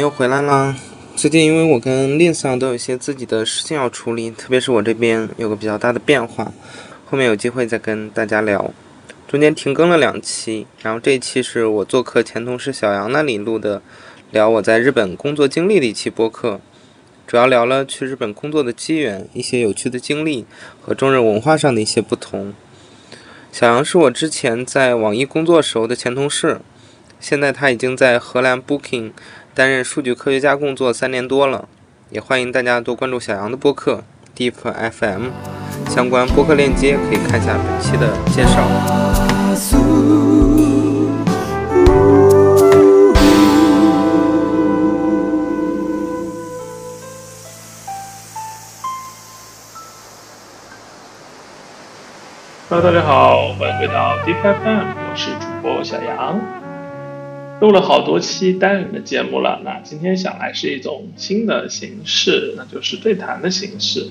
又回来啦。最近因为我跟 Lin 上都有一些自己的事情要处理，特别是我这边有个比较大的变化，后面有机会再跟大家聊。中间停更了两期，然后这一期是我做客前同事小杨那里录的，聊我在日本工作经历的一期播客，主要聊了去日本工作的机缘、一些有趣的经历和中日文化上的一些不同。小杨是我之前在网易工作时候的前同事，现在他已经在荷兰 Booking 担任数据科学家工作三年多了，也欢迎大家多关注小杨的播客 Deep FM，相关播客链接可以看一下本期的介绍。Hello，大家好，欢迎回到 Deep FM，我是主播小杨。录了好多期单人的节目了，那今天想来是一种新的形式，那就是对谈的形式。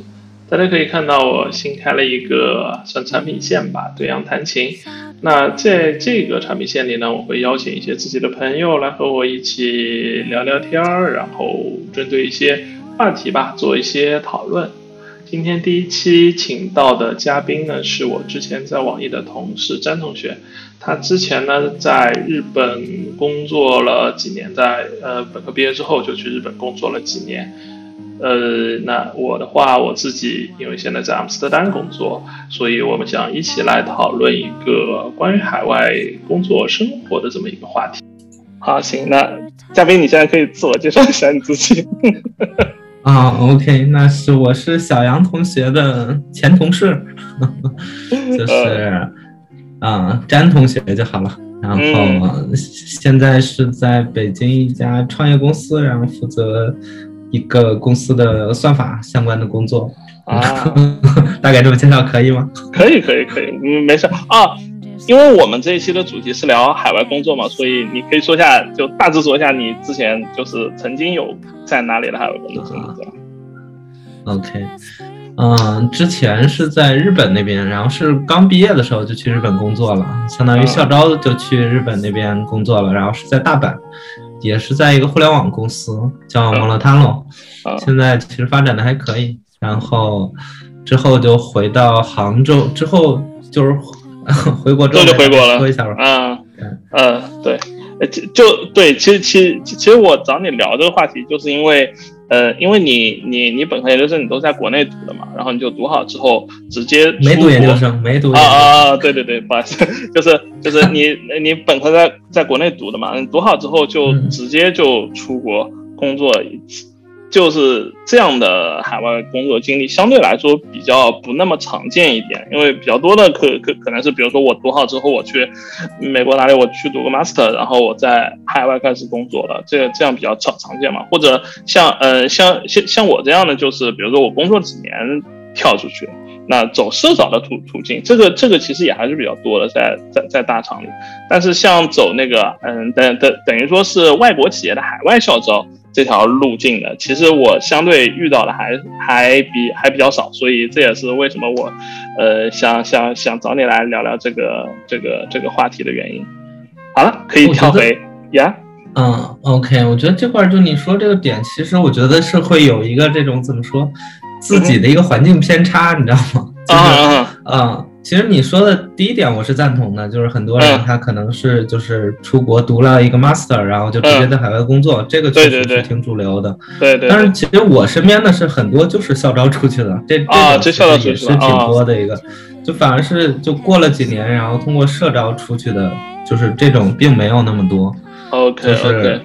大家可以看到，我新开了一个算产品线吧，对阳弹琴。那在这个产品线里呢，我会邀请一些自己的朋友来和我一起聊聊天儿，然后针对一些话题吧做一些讨论。今天第一期请到的嘉宾呢，是我之前在网易的同事詹同学。他之前呢在日本工作了几年，在呃本科毕业之后就去日本工作了几年。呃，那我的话，我自己因为现在在阿姆斯特丹工作，所以我们想一起来讨论一个关于海外工作生活的这么一个话题。好，行，那嘉宾你现在可以自我介绍一下你自己。啊，OK，那是我是小杨同学的前同事，就是啊詹同学就好了。然后、嗯现在是在北京一家创业公司，然后负责一个公司的算法相关的工作。啊，大概这么介绍可以吗？可以，可以，可以，嗯，没事啊。因为我们这一期的主题是聊海外工作嘛，所以你可以说一下，就大致说一下你之前就是曾经有在哪里的海外工作经历，对吧？OK，嗯，之前是在日本那边，然后是刚毕业的时候就去日本工作了，相当于校招就去日本那边工作了，然后是在大阪，也是在一个互联网公司叫蒙乐汤罗，啊现在其实发展的还可以，然后之后就回到杭州，之后就是 回国之后就回国了说一下吧，啊。嗯，嗯，对，就对，其实其实其实我找你聊这个话题，就是因为呃，因为你你你本科研究生你都在国内读的嘛，然后你就读好之后直接没读研究生，没读啊研究生，啊啊！对对对，不好意思，就是就是你你本科在在国内读的嘛，你读好之后就嗯直接就出国工作，就是这样的海外工作经历相对来说比较不那么常见一点，因为比较多的可可可能是比如说我读好之后我去美国哪里我去读个 master，然后我在海外开始工作了，这这样比较常常见嘛，或者像呃像像像我这样的就是比如说我工作几年跳出去。那走社找的途途径，这个这个其实也还是比较多的，在在在大厂里。但是像走那个嗯等等等于说是外国企业的海外校招这条路径的，其实我相对遇到的还还比还比较少，所以这也是为什么我呃想想想找你来聊聊这个这个这个话题的原因。好了，可以跳回呀。嗯，OK，我觉得这块儿就你说这个点，其实我觉得是会有一个这种怎么说，自己的一个环境偏差，你知道吗？就是啊啊嗯，其实你说的第一点我是赞同的，就是很多人嗯。他可能是就是出国读了一个 master，然后就直接在海外工作，这个确实是挺主流的。对对对，但是其实我身边的是很多就是校招出去的，这啊这这种也是挺多的一个，就反而是就过了几年，然后通过社招出去的，就是这种并没有那么多。OK 就是 OK，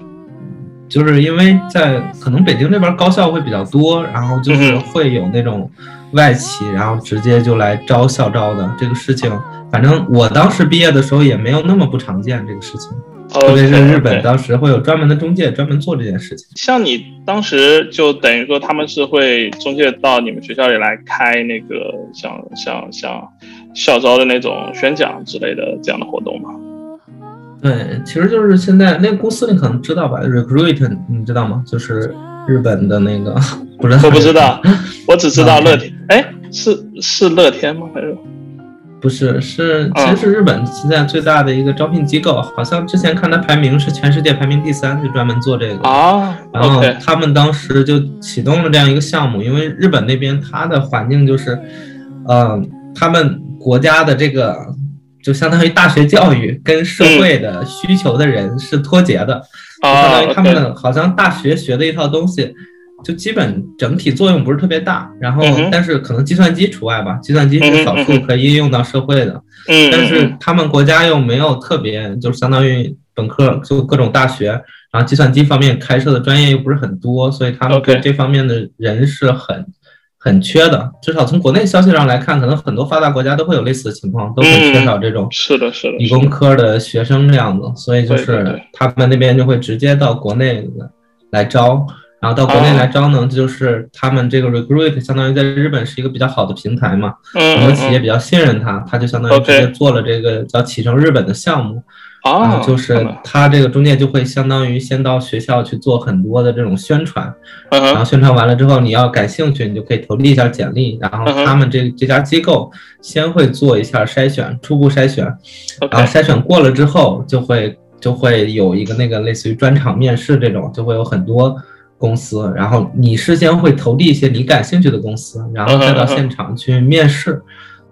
就是因为在可能北京这边高校会比较多，然后就是会有那种外企，然后直接就来招校招的这个事情。反正我当时毕业的时候也没有那么不常见这个事情，特别是日本当时会有专门的中介专门做这件事情。像你当时就等于说他们是会中介到你们学校里来开那个像像像校招的那种宣讲之类的这样的活动吗？对，其实就是现在那个公司你可能知道吧，Recruit 你知道吗？就是日本的那个，不知道我不知道，我只知道乐嗯天，哎，是是乐天吗？还是不是，是其实是日本现在最大的一个招聘机构，好像之前看它排名是全世界排名第三，就专门做这个啊。然后他们当时就启动了这样一个项目，因为日本那边它的环境就是，呃，他们国家的这个就相当于大学教育跟社会的需求的人是脱节的，就相当于他们好像大学学的一套东西。就基本整体作用不是特别大，然后但是可能计算机除外吧，计算机是少数可以应用到社会的。嗯，但是他们国家又没有特别，就是相当于本科就各种大学，然后计算机方面开设的专业又不是很多，所以他们对这方面的人是很很缺的。至少从国内消息上来看，可能很多发达国家都会有类似的情况，都很缺少这种是的，是的理工科的学生这样子，所以就是他们那边就会直接到国内来招。然后到国内来招呢，就是他们这个 recruit 相当于在日本是一个比较好的平台嘛，很多企业比较信任他，他就相当于直接做了这个叫启程日本的项目，然后就是他这个中介就会相当于先到学校去做很多的这种宣传，然后宣传完了之后你要感兴趣，你就可以投递一下简历，然后他们这这家机构先会做一下筛选，初步筛选，然后筛选过了之后就会就会有一个那个类似于专场面试这种，就会有很多。公司，然后你事先会投递一些你感兴趣的公司，然后再到现场去面试，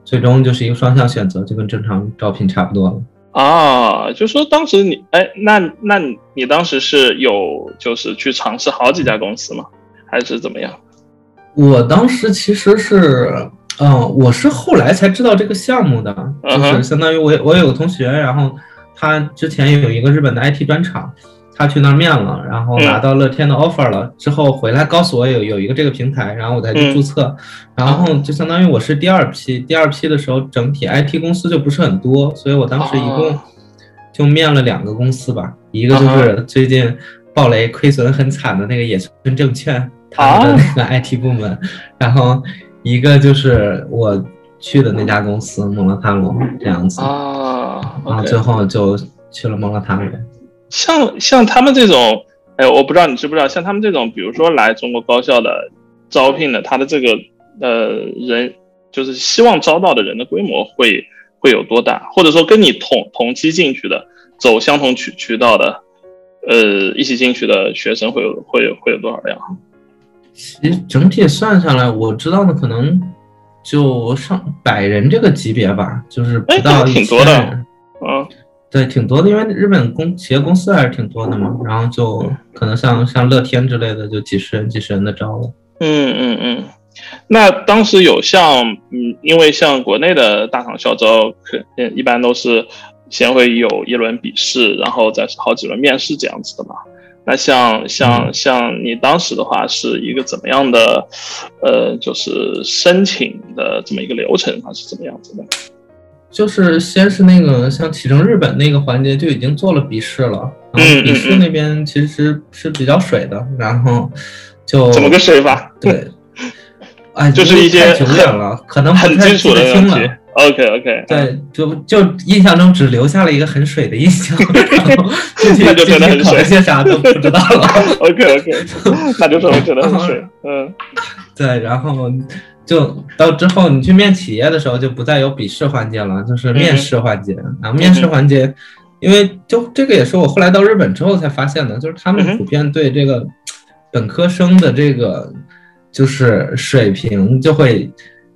最终就是一个双向选择，就跟正常招聘差不多了。啊，就说当时你，哎，那那你当时是有就是去尝试好几家公司吗？还是怎么样？我当时其实是，嗯，我是后来才知道这个项目的，就是相当于我我有个同学，然后他之前有一个日本的 IT 专场。他去那儿面了，然后拿到乐天的 offer 了，之后回来告诉我有有一个这个平台，然后我才去注册，然后就相当于我是第二批，第二批的时候整体 IT 公司就不是很多，所以我当时一共就面了两个公司吧，一个就是最近暴雷亏损很惨的那个野村证券他们的那个 IT 部门，然后一个就是我去的那家公司蒙乐汤龙这样子。啊，然后最后就去了蒙乐汤龙。像像他们这种，哎，我不知道你知不知道，像他们这种，比如说来中国高校的招聘的，他的这个呃人，就是希望招到的人的规模会会有多大？或者说跟你同同期进去的，走相同渠渠道的，呃，一起进去的学生会有会有会有多少量？其实整体算下来，我知道的可能就上百人这个级别吧，就是不到一千人，嗯。对，挺多的，因为日本公企业公司还是挺多的嘛，然后就可能像像乐天之类的，就几十人、几十人的招了。嗯嗯嗯。那当时有像，嗯，因为像国内的大厂校招，可一般都是先会有一轮笔试，然后再是好几轮面试这样子的嘛。那像像像你当时的话，是一个怎么样的，呃，就是申请的这么一个流程，它是怎么样子的？就是先是那个像启程日本那个环节就已经做了笔试了，然后笔试那边其实是比较水的，然后就怎么个水法？对，哎，就是一些太久远了，可能很太记得清了。OK OK，对，就就印象中只留下了一个很水的印象，然后具体具体考了些啥都不知道了。OK OK，那就说真的很水。嗯，对，然后。就到之后，你去面企业的时候，就不再有笔试环节了，就是面试环节。然后面试环节，因为就这个也是我后来到日本之后才发现的，就是他们普遍对这个本科生的这个就是水平就会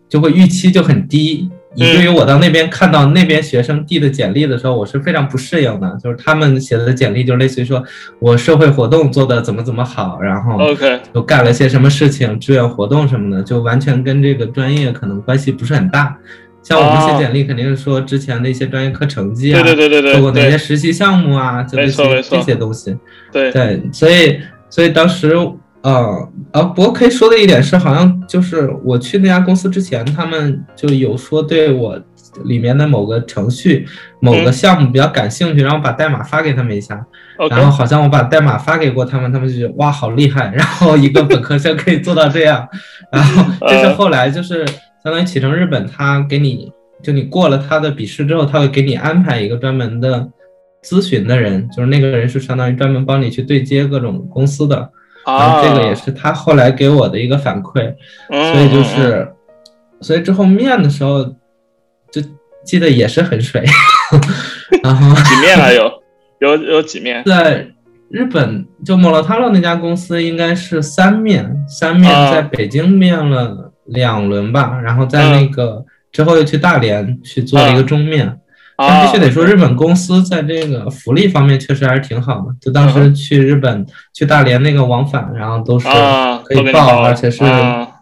就会预期就很低。以至于我到那边看到那边学生递的简历的时候，我是非常不适应的。就是他们写的简历，就类似于说我社会活动做的怎么怎么好，然后 OK 又干了些什么事情，志愿活动什么的，就完全跟这个专业可能关系不是很大。像我们写简历，肯定是说之前的一些专业课成绩啊，对对对对，做过哪些实习项目啊，就这些这些东西。对对，所以所以当时。呃啊，不过可以说的一点是，好像就是我去那家公司之前，他们就有说对我里面的某个程序、某个项目比较感兴趣，然后把代码发给他们一下。然后好像我把代码发给过他们，他们就觉得哇，好厉害！然后一个本科生可以做到这样。然后 这是后来就是相当于启程日本，他给你就你过了他的笔试之后，他会给你安排一个专门的咨询的人，就是那个人是相当于专门帮你去对接各种公司的。啊，这个也是他后来给我的一个反馈，所以就是，所以之后面的时候，就记得也是很水。然后几面了有有有几面？在日本就莫洛塔洛那家公司应该是三面，三面在北京面了两轮吧，然后在那个之后又去大连去做了一个中面。但必须得说，日本公司在这个福利方面确实还是挺好的。就当时去日本去大连那个往返，然后都是可以报，而且是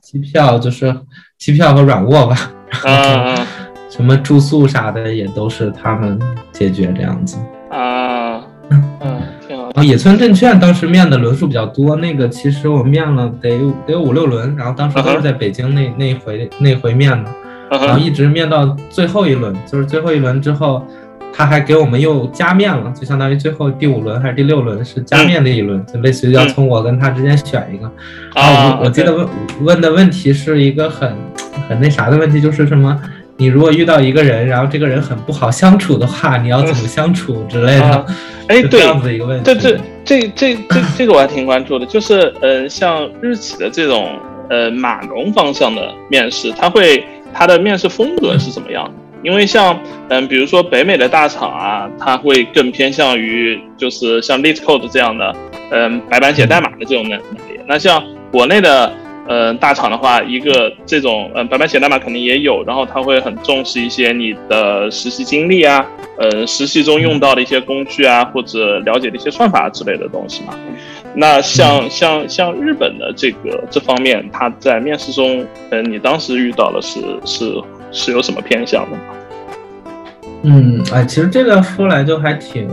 机票，就是机票和软卧吧。然后 什么住宿啥的也都是他们解决这样子。啊，嗯，挺好。然后野村证券当时面的轮数比较多，那个其实我面了得得有五六轮，然后当时都是在北京那那回那回面的。然后一直面到最后一轮，就是最后一轮之后，他还给我们又加面了，就相当于最后第五轮还是第六轮是加面的一轮，就类似于要从我跟他之间选一个。然后我记得问问的问题是一个很很那啥的问题，就是什么？你如果遇到一个人，然后这个人很不好相处的话，你要怎么相处之类的？哎，对，这样子一个问题。这这这这这这个我还挺关注的，就是呃，像日企的这种呃码农方向的面试，他会。它的面试风格是怎么样的？因为像嗯，比如说北美的大厂啊，它会更偏向于就是像 LeetCode 这样的，嗯，白板写代码的这种能力。那像国内的嗯大厂的话，一个这种嗯白板写代码肯定也有，然后他会很重视一些你的实习经历啊，嗯，实习中用到的一些工具啊，或者了解的一些算法之类的东西嘛。那像像像日本的这个这方面，他在面试中，嗯，你当时遇到的是是是有什么偏向的吗？嗯，哎，其实这个说来就还挺，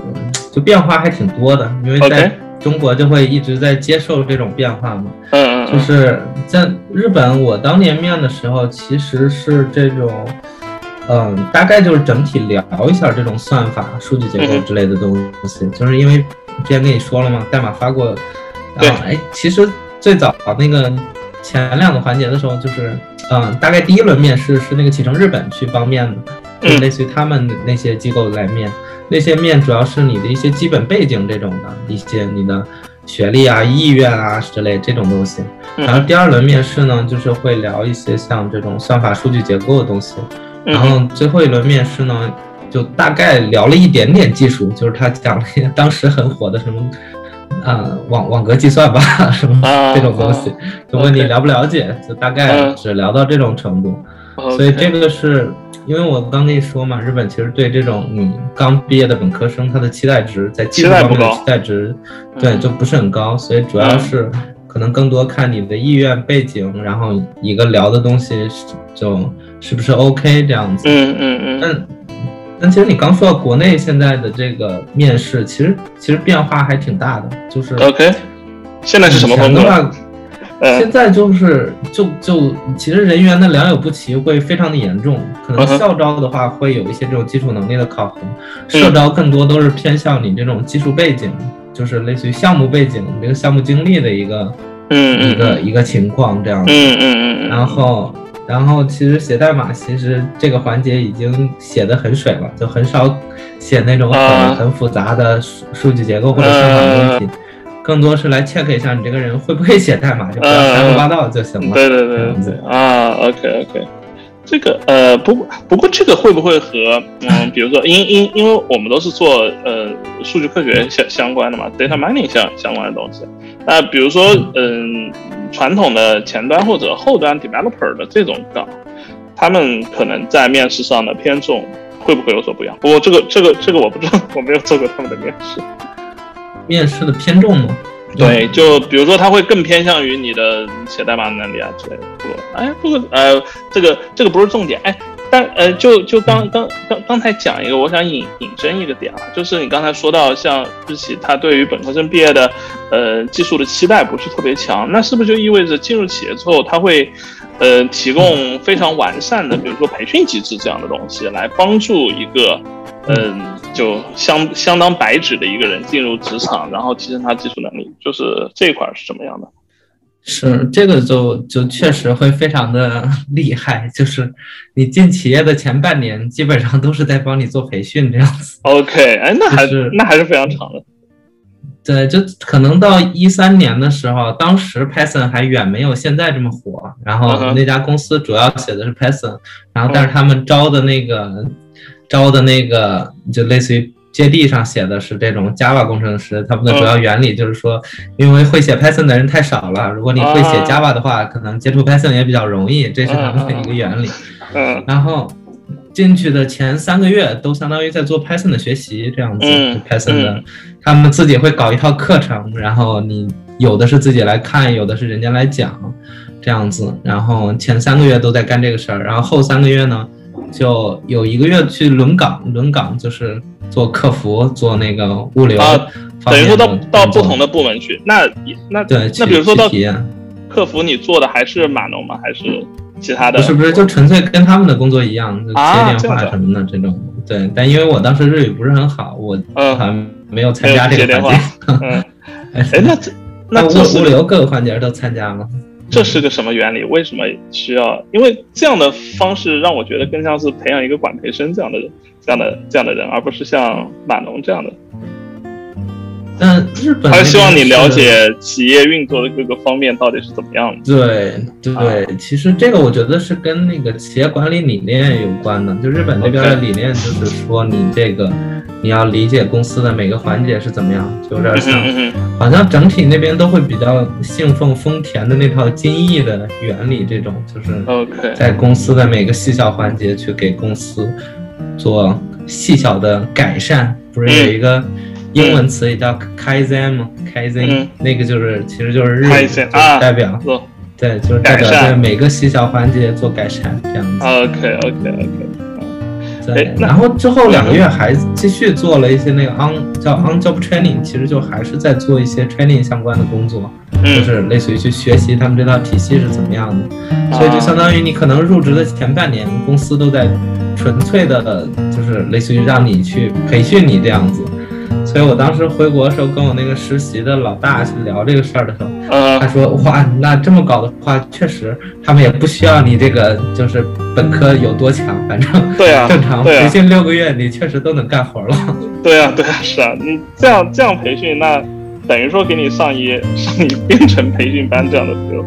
就变化还挺多的，因为在中国就会一直在接受这种变化嘛。嗯嗯。就是在日本，我当年面的时候，其实是这种，嗯，大概就是整体聊一下这种算法、数据结构之类的东西，就是因为。之前跟你说了吗？代码发过，然后哎，其实最早那个前两个环节的时候，就是嗯，大概第一轮面试是那个启程日本去帮面的，就类似于他们那些机构来面，那些面主要是你的一些基本背景这种的一些你的学历啊、意愿啊之类这种东西。然后第二轮面试呢，就是会聊一些像这种算法、数据结构的东西。然后最后一轮面试呢。就大概聊了一点点技术，就是他讲了一当时很火的什么，呃，网网格计算吧，什么这种东西，就问你了不了解，就大概只聊到这种程度。所以这个是因为我刚跟你说嘛，日本其实对这种你刚毕业的本科生，他的期待值在技术方面的期待值，对，就不是很高，所以主要是可能更多看你的意愿背景，然后一个聊的东西就是不是 OK 这样子。嗯嗯嗯。但其实你刚说到国内现在的这个面试，其实其实变化还挺大的，就是 OK，现在是什么风格？现在就是就就其实人员的良莠不齐会非常的严重，可能校招的话会有一些这种基础能力的考核，社招更多都是偏向你这种技术背景，就是类似于项目背景、这个项目经历的一个嗯一个一个情况这样子，嗯嗯嗯，然后。然后其实写代码，其实这个环节已经写的很水了，就很少写那种很很复杂的数数据结构或者算法问题，更多是来 check 一下你这个人会不会写代码，就不要瞎说八道就行了。对对对对啊，OK OK，这个呃不不过这个会不会和嗯 比如说因因因为我们都是做呃数据科学相相关的嘛，data mining 相相关的东西，那比如说嗯。传统的前端或者后端 developer 的这种岗，他们可能在面试上的偏重会不会有所不一样？不过这个这个这个我不知道，我没有做过他们的面试。面试的偏重吗？对，就比如说他会更偏向于你的写代码能力啊之类的。不，哎，不过呃，这个这个不是重点，哎。但呃，就就刚刚刚刚才讲一个，我想引引申一个点啊，就是你刚才说到像日企，它对于本科生毕业的呃技术的期待不是特别强，那是不是就意味着进入企业之后，他会呃提供非常完善的，比如说培训机制这样的东西，来帮助一个嗯就相相当白纸的一个人进入职场，然后提升他技术能力，就是这一块是怎么样的？是这个就就确实会非常的 厉害，就是你进企业的前半年，基本上都是在帮你做培训这样子。OK，哎，那还是那还是非常长的。对，就可能到一三年的时候，当时 Python 还远没有现在这么火，然后那家公司主要写的是 Python，然后但是他们招的那个招的那个就类似于接地上写的是这种 Java 工程师，他们的主要原理就是说，因为会写 Python 的人太少了，如果你会写 Java 的话，可能接触 Python 也比较容易，这是他们的一个原理。嗯，然后进去的前三个月都相当于在做 Python 的学习，这样子。Python 的，他们自己会搞一套课程，然后你有的是自己来看，有的是人家来讲，这样子。然后前三个月都在干这个事儿，然后后三个月呢，就有一个月去轮岗，轮岗就是做客服，做那个物流。啊，等于说到到不同的部门去。那那对，那比如说到客服，你做的还是码农吗？还是？其他的不是不是，就纯粹跟他们的工作一样，就接电话什么的这种。对，但因为我当时日语不是很好，我好像没有参加这个环节。嗯，哎，那这那物物流各个环节都参加了。这是个什么原理？为什么需要？因为这样的方式让我觉得更像是培养一个管培生这样的人，这样的这样的人，而不是像马农这样的。但日本还是希望你了解企业运作的各个方面到底是怎么样的。对对，其实这个我觉得是跟那个企业管理理念有关的。就日本那边的理念就是说，你这个你要理解公司的每个环节是怎么样，就有点像，好像整体那边都会比较信奉丰田的那套精益的原理，这种就是在公司的每个细小环节去给公司做细小的改善，不是有一个。英文词也叫 kaizen 吗？kaizen 那个就是其实就是日语代表，对，就是代表在每个细小环节做改善这样子。OK OK OK。对，然后之后两个月还继续做了一些那个 on 叫 on job training，其实就还是在做一些 training 相关的工作，就是类似于去学习他们这套体系是怎么样的。所以就相当于你可能入职的前半年，公司都在纯粹的，就是类似于让你去培训你这样子。所以我当时回国的时候，跟我那个实习的老大去聊这个事儿的时候，他说：“哇，那这么搞的话，确实他们也不需要你这个就是本科有多强，反正对啊，正常培训六个月，你确实都能干活了。对啊，对啊，是啊，你这样这样培训，那等于说给你上一上一编程培训班这样的课。”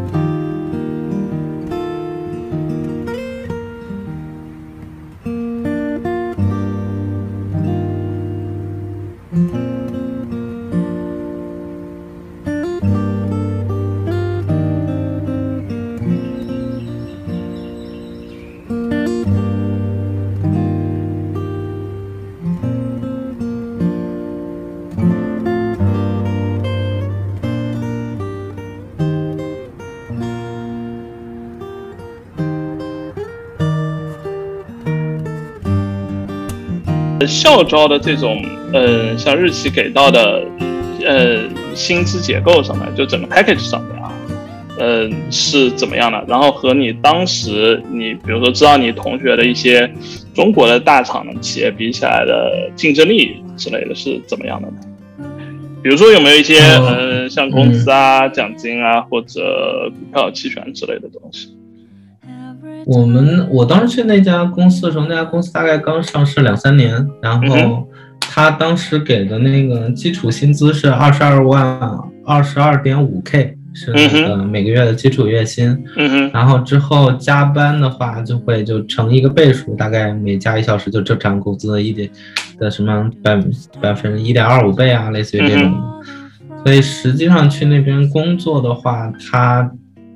校招的这种，呃，像日企给到的，呃，薪资结构上面，就整个 package 上面啊，呃，是怎么样的？然后和你当时你，比如说知道你同学的一些中国的大厂的企业比起来的竞争力之类的是怎么样的呢？比如说有没有一些，呃，像工资啊、奖金啊，或者股票期权之类的东西？我们我当时去那家公司的时候，那家公司大概刚上市两三年，然后他当时给的那个基础薪资是二十二万二十二点五 K，是那个每个月的基础月薪。嗯然后之后加班的话，就会就乘一个倍数，大概每加一小时就正常工资的一点的什么百百分之一点二五倍啊，类似于这种。所以实际上去那边工作的话，他。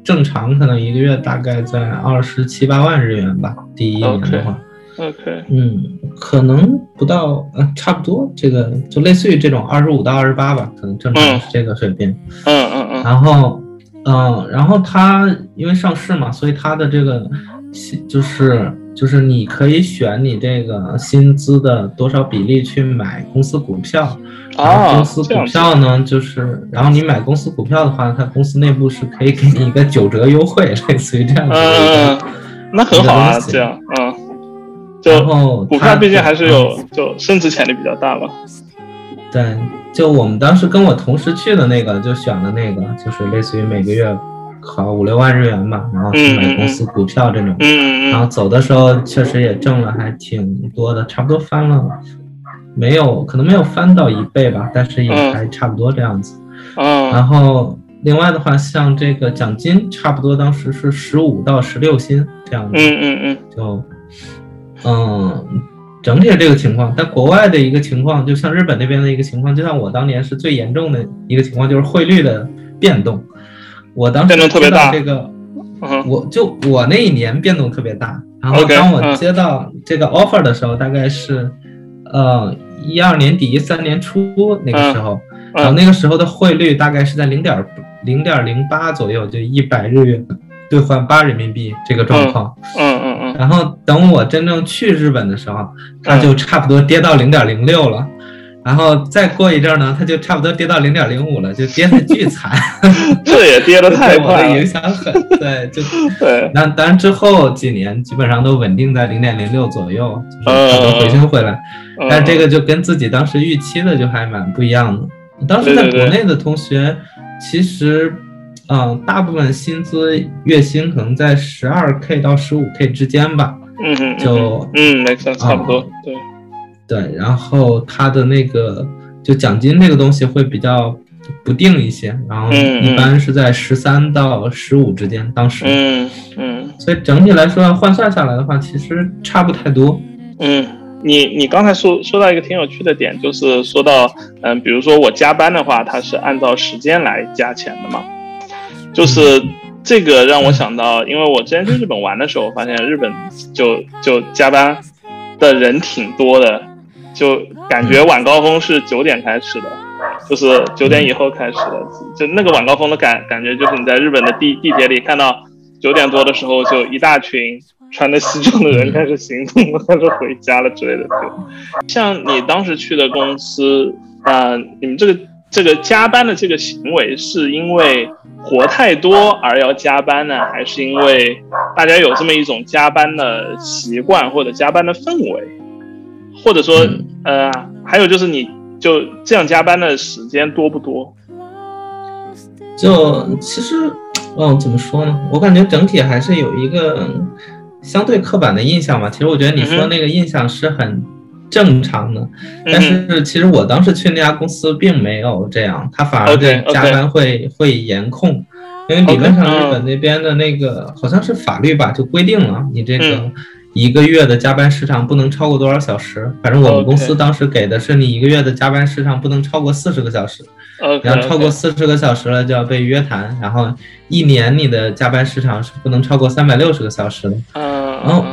正常可能一个月大概在二十七八万日元吧，第一年的话，OK，嗯，可能不到，呃，差不多，这个就类似于这种二十五到二十八吧，可能正常是这个水平，嗯嗯嗯，然后，嗯，然后它因为上市嘛，所以它的这个就是就是你可以选你这个薪资的多少比例去买公司股票。啊，公司股票呢，就是，然后你买公司股票的话，它公司内部是可以给你一个九折优惠，类似于这样子嗯。那很好啊，这样，嗯。然后股票毕竟还是有就升值潜力比较大嘛。对，就我们当时跟我同时去的那个，就选了那个，就是类似于每个月考五六万日元吧，然后去买公司股票这种。嗯然后走的时候确实也挣了，还挺多的，差不多翻了。没有，可能没有翻到一倍吧，但是也还差不多这样子。嗯，然后另外的话，像这个奖金，差不多当时是十五到十六薪这样子。嗯嗯嗯，就，嗯，整体是这个情况，但国外的一个情况，就像日本那边的一个情况，就像我当年是最严重的一个情况，就是汇率的变动。我当时变动特别大这个，嗯我就我那一年变动特别大。然后当我嗯接到这个 offer 的时候，大概是呃一二年底一三年初那个时候，然后嗯那个时候的汇率大概是在零点零点零八左右，就一百日元兑换八人民币这个状况。嗯嗯嗯，然后等我真正去日本的时候，它就差不多跌到零点零六了。然后再过一阵儿呢，它就差不多跌到零点零五了，就跌的巨惨，这也跌的太对我的影，响很对，就 对，那当然之后几年基本上都稳定在零点零六左右，就是它能回升回来。嗯但这个就跟自己当时预期的就还蛮不一样的。当时在国内的同学，其实，嗯、大部分薪资月薪可能在十二 k 到十五 k 之间吧。嗯哼，嗯就嗯，没错，差不多，对，对，然后他的那个就奖金这个东西会比较不定一些，然后嗯一般是在十三到十五之间，当时。嗯嗯所以整体来说换算下来的话，其实差不太多。嗯。你你刚才说说到一个挺有趣的点，就是说到嗯，比如说我加班的话，它是按照时间来加钱的嘛，就是这个让我想到，因为我之前去日本玩的时候，我发现日本就就加班的人挺多的，就感觉晚高峰是九点开始的，就是九点以后开始的，就那个晚高峰的感感觉，就是你在日本的地地铁里看到九点多的时候，就一大群穿着西装的人开始行动了，开始回家了之类的。就像你当时去的公司，啊、你们这个这个加班的这个行为，是因为活太多而要加班呢，还是因为大家有这么一种加班的习惯或者加班的氛围？或者说，呃，还有就是你就这样加班的时间多不多？就其实，嗯，怎么说呢？我感觉整体还是有一个嗯相对刻板的印象吧。其实我觉得你说那个印象是很正常的，但是其实我当时去那家公司并没有这样，他反而对加班会会严控，因为理论上日本那边的那个好像是法律吧，就规定了你这个嗯一个月的加班时长不能超过多少小时。反正我们公司当时给的是你一个月的加班时长不能超过四十个小时。然后超过四十个小时了就要被约谈，然后一年你的加班时长是不能超过三百六十个小时的。嗯然后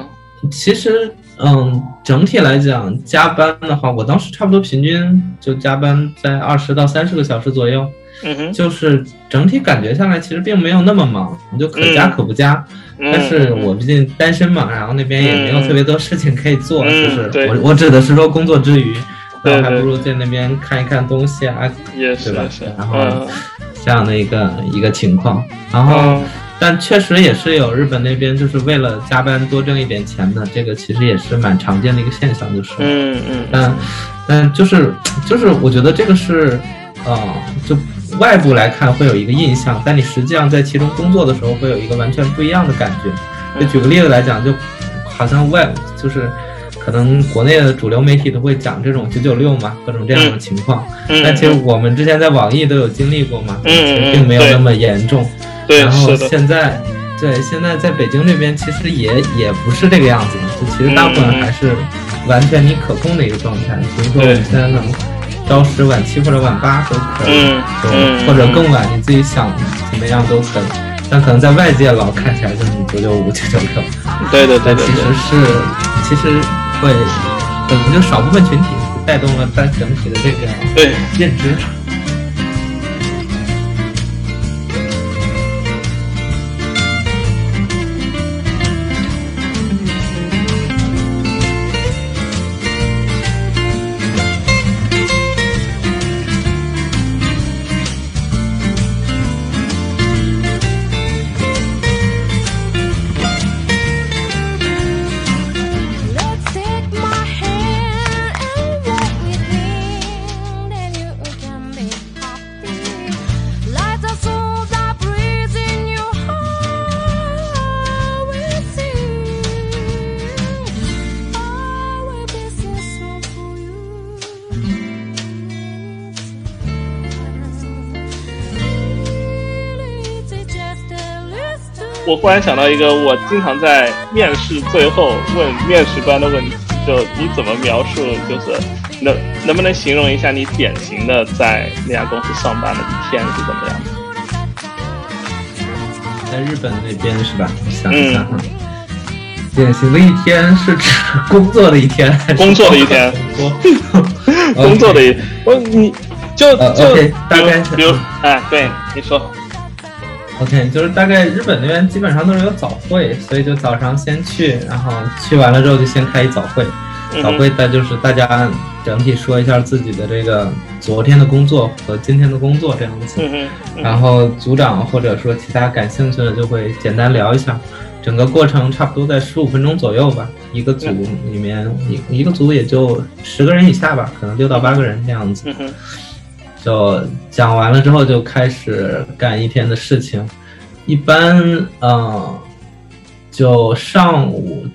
其实，嗯，整体来讲，加班的话，我当时差不多平均就加班在二十到三十个小时左右，嗯哼，就是整体感觉下来其实并没有那么忙，你就可加嗯可不加。嗯但是我毕竟单身嘛，然后那边也没有特别多事情可以做，嗯就是对。我我指的是说工作之余，对那还不如在那边看一看东西啊，对吧？是，然后嗯。这样的一个一个情况，然后嗯但确实也是有日本那边就是为了加班多挣一点钱的，这个其实也是蛮常见的一个现象，就是，嗯嗯但但就是就是我觉得这个是，呃，就外部来看会有一个印象，但你实际上在其中工作的时候会有一个完全不一样的感觉。就举个例子来讲，就好像外就是。可能国内的主流媒体都会讲这种九九六嘛，各种这样的情况。嗯，但其实我们之前在网易都有经历过嘛，并没有那么严重。对然后，现在，对现在在北京这边其实也也不是这个样子，就其实大部分还是完全你可控的一个状态。比如说我们现在能朝十晚七或者晚八都可以，嗯就嗯或者更晚，你自己想怎么样都可以。但可能在外界老看起来就是九九五、九九六，对对对但其实是其实会，可能就少部分群体带动了但整体的这个对认知。忽然想到一个我经常在面试最后问面试官的问题，就你怎么描述？就是能能不能形容一下你典型的在那家公司上班的一天是怎么样的？在日本那边是吧？我想一下，典型的一天是指工作的一天，工作的一天，工作 的一，我你就就大概比如哎，对，你说。OK，就是大概日本那边基本上都是有早会，所以就早上先去，然后去完了之后就先开一早会。早会那就是大家整体说一下自己的这个昨天的工作和今天的工作这样子。然后组长或者说其他感兴趣的就会简单聊一下，整个过程差不多在十五分钟左右吧。一个组里面一一个组也就十个人以下吧，可能六到八个人这样子。就讲完了之后就开始干一天的事情，一般嗯，就上午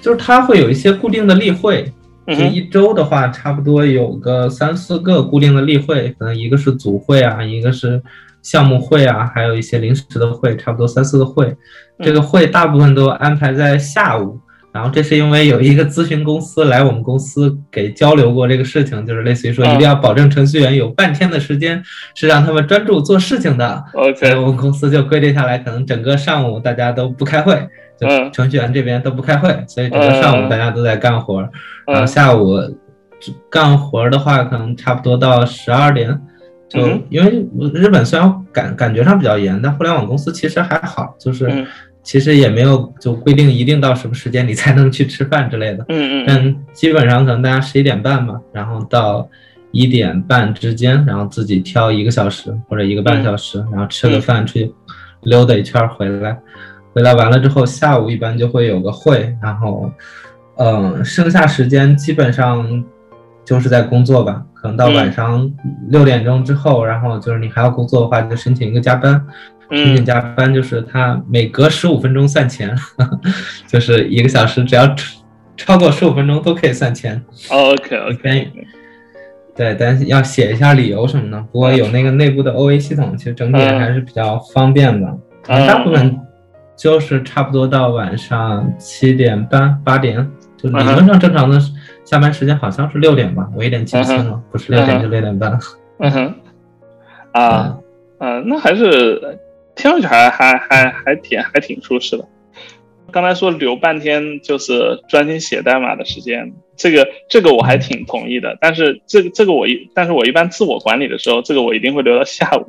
就是他会有一些固定的例会，就一周的话差不多有个三四个固定的例会，可能一个是组会啊，一个是项目会啊，还有一些临时的会，差不多三四个会，这个会大部分都安排在下午。然后这是因为有一个咨询公司来我们公司给交流过这个事情，就是类似于说一定要保证程序员有半天的时间是让他们专注做事情的。OK，我们公司就规定下来，可能整个上午大家都不开会，就程序员这边都不开会，所以整个上午大家都在干活。然后下午干活的话，可能差不多到十二点，就因为日本虽然感感觉上比较严，但互联网公司其实还好，就是。其实也没有就规定一定到什么时间你才能去吃饭之类的，嗯嗯，但基本上可能大家十一点半嘛，然后到一点半之间，然后自己挑一个小时或者一个半小时，然后吃个饭出去溜达一圈回来，回来完了之后下午一般就会有个会，然后嗯，剩下时间基本上就是在工作吧，可能到晚上六点钟之后，然后就是你还要工作的话，就申请一个加班。申请加班就是他每隔十五分钟算钱，就是一个小时只要超过十五分钟都可以算钱。OK OK。对，但是要写一下理由什么的。不过有那个内部的 OA 系统，其实整体还是比较方便的。大部分就是差不多到晚上七点半八点，就理论上正常的下班时间好像是六点吧，我有点记不清了，不是六点就六点半。嗯哼。啊，嗯，那还是。听上去还还还还挺还挺舒适的。刚才说留半天就是专心写代码的时间，这个这个我还挺同意的。但是这个这个我一，但是我一般自我管理的时候，这个我一定会留到下午，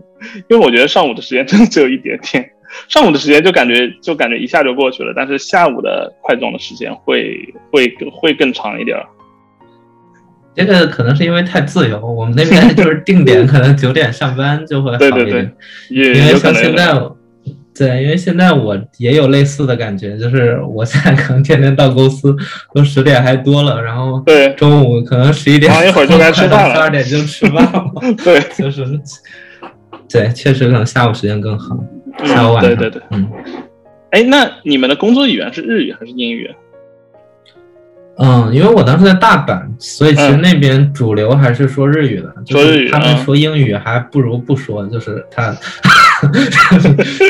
因为我觉得上午的时间真的只有一点点，上午的时间就感觉就感觉一下就过去了，但是下午的快装的时间会会会更长一点儿。这个可能是因为太自由，我们那边 就是定点，可能九点上班就会好一点。因为像现在，对，因为现在我也有类似的感觉，就是我现在可能天天到公司都十点还多了，然后对中午可能十一点，一会儿就该吃饭了，十二点就吃饭了。对，就是，对，确实可能下午时间更好，下午晚上。对对对，嗯。哎，那你们的工作语言是日语还是英语？嗯，因为我当时在大阪，所以其实那边主流还是说日语的。就是他们说英语还不如不说，就是他，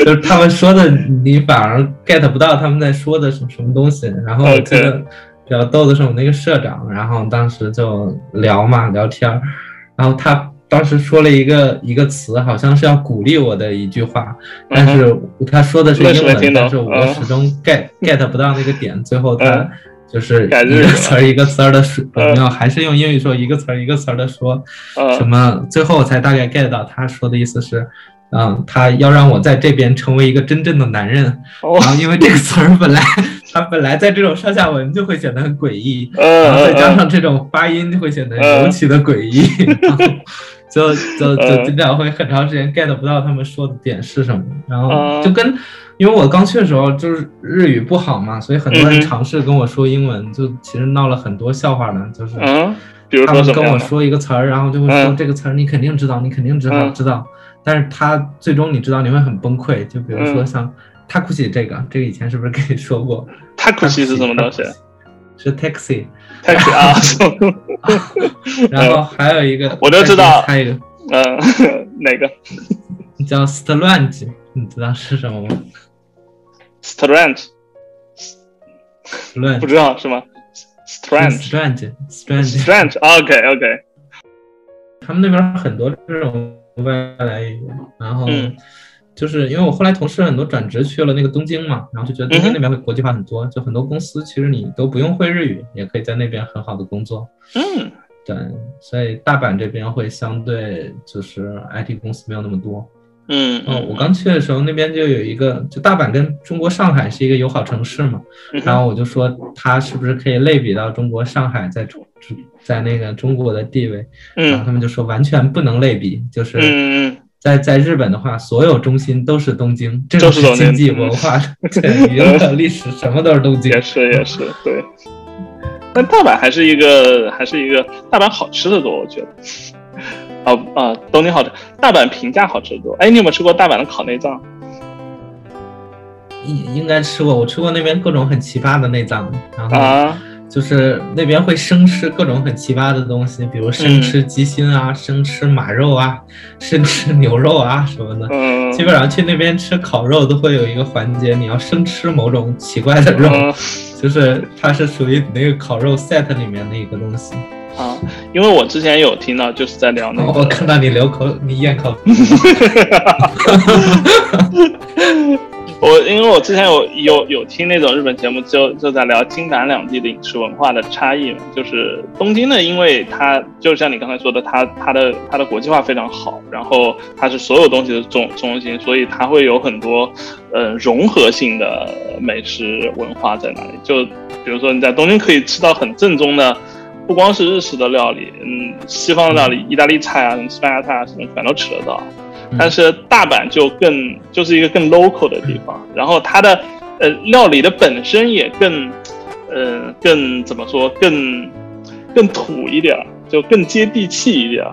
就是他们说的你反而 get 不到他们在说的什什么东西。然后我记得比较逗的是我们那个社长，然后当时就聊嘛聊天儿，然后他当时说了一个一个词，好像是要鼓励我的一句话，但是他说的是英文，但是我始终 get get 不到那个点，最后他。就是一个词儿一个词儿的说，没有，还是用英语说一个词儿一个词儿的说，什么？最后我才大概 get 到他说的意思是，嗯，他要让我在这边成为一个真正的男人。然后因为这个词儿本来，他本来在这种上下文就会显得很诡异，然后再加上这种发音就会显得尤其的诡异，就就就经常会很长时间 get 不到他们说的点是什么，然后就跟。因为我刚去的时候就是日语不好嘛，所以很多人尝试跟我说英文，就其实闹了很多笑话呢，就是他们跟我说一个词儿，然后就会说这个词儿你肯定知道，你肯定知道知道，但是他最终你知道你会很崩溃，就比如说像 taxi 这个，这个以前是不是跟你说过？taxi 是什么东西？是 taxi，taxi 啊。然后还有一个，我都知道，还有一个，嗯，哪个？叫 strange，你知道是什么吗？Strange，乱不知道是吗 Strange，Strange，OK OK。他们那边很多这种外来语，然后就是因为我后来同事很多转职去了那个东京嘛，然后就觉得东京那边会国际化很多，就很多公司其实你都不用会日语，也可以在那边很好的工作。嗯，对，所以大阪这边会相对就是 IT 公司没有那么多。嗯嗯，我刚去的时候，那边就有一个，就大阪跟中国上海是一个友好城市嘛，然后我就说它是不是可以类比到中国上海在中在那个中国的地位，然后他们就说完全不能类比，就是在在日本的话，所有中心都是东京，政治、经济、文化、对，语言的历史什么都是东京，也是也是对。但大阪还是一个还是一个大阪好吃的多，我觉得。啊啊，东京好吃，大阪平价好吃多。哎，你有没有吃过大阪的烤内脏？应应该吃过，我吃过那边各种很奇葩的内脏，然后就是那边会生吃各种很奇葩的东西，比如生吃鸡心啊，生吃马肉啊，生吃牛肉啊什么的。嗯，基本上去那边吃烤肉都会有一个环节，你要生吃某种奇怪的肉，就是它是属于那个烤肉 set 里面的一个东西。啊，因为我之前有听到，就是在聊那个，我看到你流口，你咽口。我因为我之前有有有听那种日本节目，就就在聊京南两地的饮食文化的差异嘛。就是东京呢，因为它就像你刚才说的，它它的它的国际化非常好，然后它是所有东西的中中心，所以它会有很多呃融合性的美食文化在那里。就比如说你在东京可以吃到很正宗的。不光是日式的料理，嗯，西方的料理，意大利菜啊，什么西班牙菜啊，什么全都吃得到。但是大阪就更就是一个更 local 的地方，然后它的呃料理的本身也更，呃更怎么说更更土一点，就更接地气一点，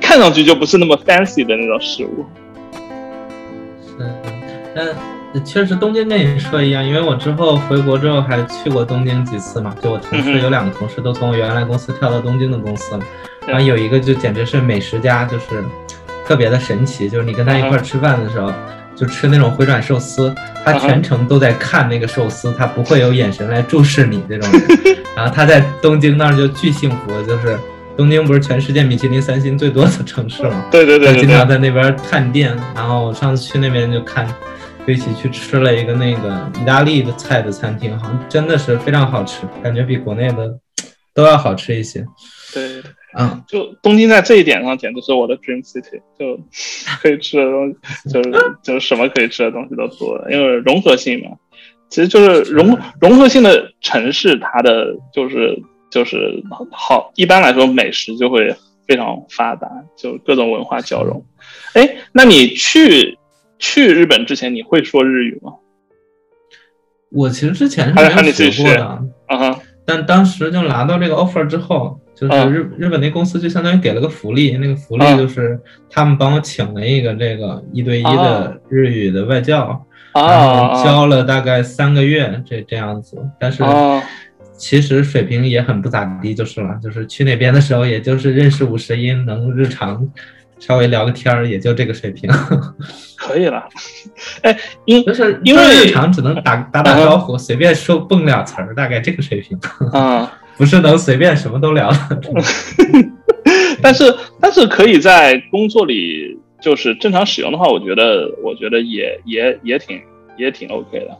看上去就不是那么 fancy 的那种食物。嗯，嗯。确实，东京跟你说一样，因为我之后回国之后还去过东京几次嘛。就我同事有两个同事都从我原来公司跳到东京的公司了，然后有一个就简直是美食家，就是特别的神奇。就是你跟他一块吃饭的时候，就吃那种回转寿司，他全程都在看那个寿司，他不会有眼神来注视你这种人。然后他在东京那儿就巨幸福，就是东京不是全世界米其林三星最多的城市嘛？对对对，经常在那边探店。然后我上次去那边就看。一起去吃了一个那个意大利的菜的餐厅，好像真的是非常好吃，感觉比国内的都要好吃一些。对，嗯，就东京在这一点上简直是我的 dream city，就可以吃的东西，就是就是什么可以吃的东西都多，因为融合性嘛，其实就是融融合性的城市，它的就是就是好，一般来说美食就会非常发达，就各种文化交融。哎，那你去？去日本之前你会说日语吗？我其实之前是没有学过的，啊哈。但当时就拿到这个 offer 之后，就是日日本那公司就相当于给了个福利，那个福利就是他们帮我请了一个这个一对一的日语的外教，然后教了大概三个月这这样子。但是其实水平也很不咋地，就是了，就是去那边的时候，也就是认识五十音，能日常。稍微聊个天儿，也就这个水平，可以了。哎，因就是因为日常只能打打打招呼，随便说蹦俩词儿，大概这个水平 啊，不是能随便什么都聊的。但是但是可以在工作里就是正常使用的话，我觉得我觉得也也也挺也挺 OK 的。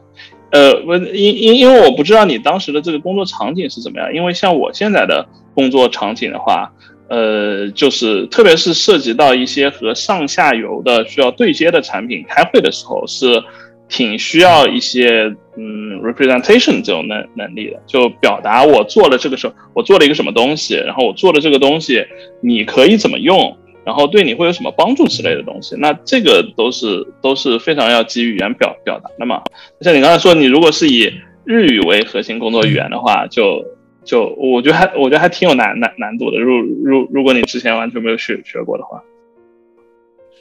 呃，我因因因为我不知道你当时的这个工作场景是怎么样，因为像我现在的工作场景的话。呃，就是特别是涉及到一些和上下游的需要对接的产品，开会的时候是挺需要一些嗯 representation 这种能能力的，就表达我做了这个时候我做了一个什么东西，然后我做的这个东西你可以怎么用，然后对你会有什么帮助之类的东西，那这个都是都是非常要基于语言表表达的嘛。像你刚才说，你如果是以日语为核心工作语言的话，就。就我觉得还我觉得还挺有难难难度的，如如如果你之前完全没有学学过的话，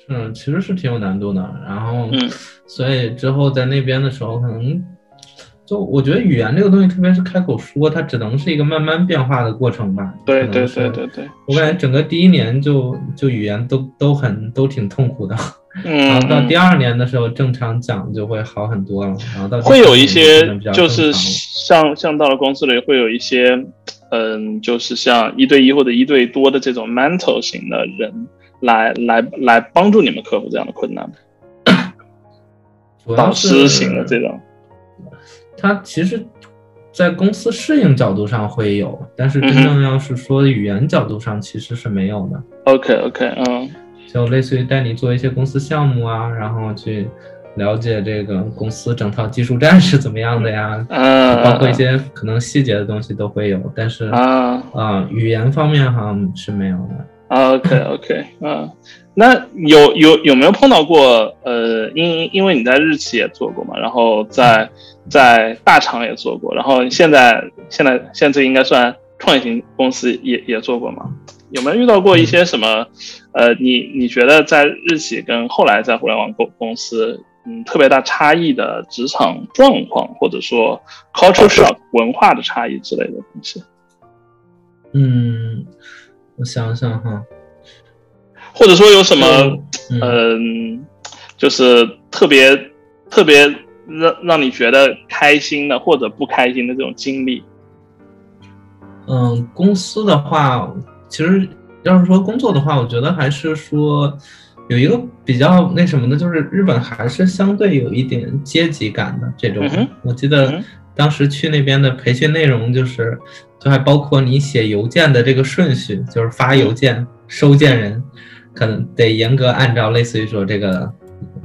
是其实是挺有难度的。然后，所以之后在那边的时候，可能就我觉得语言这个东西，特别是开口说，它只能是一个慢慢变化的过程吧。对对对对对，我感觉整个第一年就就语言都都很都挺痛苦的。然后到嗯，第二年的时候，正常讲就会好很多了。然后到会有一些就是像像到了公司里会有一些，嗯，就是像一对一或者一对多的这种 mentor 型的人来来来帮助你们克服这样的困难，导师型的这种。他其实，在公司适应角度上会有，但是真嗯正要是说语言角度上，其实是没有的。OK OK，嗯就类似于带你做一些公司项目啊，然后去了解这个公司整套技术栈是怎么样的呀，嗯，包括一些可能细节的东西都会有，但是啊、啊语言方面好像是没有的。OK OK，嗯，那有有有没有碰到过？呃，因因为你在日企也做过嘛，然后在在大厂也做过，然后现在现在现在应该算创业型公司也也做过嘛？有没有遇到过一些什么？呃，你你觉得在日企跟后来在互联网公公司，嗯，特别大差异的职场状况，或者说 culture shock 文化的差异之类的东西？嗯，我想想哈，或者说有什么嗯嗯，就是特别特别让让你觉得开心的或者不开心的这种经历？嗯，公司的话，其实要是说工作的话，我觉得还是说有一个比较那什么的，就是日本还是相对有一点阶级感的这种。嗯我记得当时去那边的培训内容就是，就还包括你写邮件的这个顺序，就是发邮件、收件人，可能得严格按照类似于说这个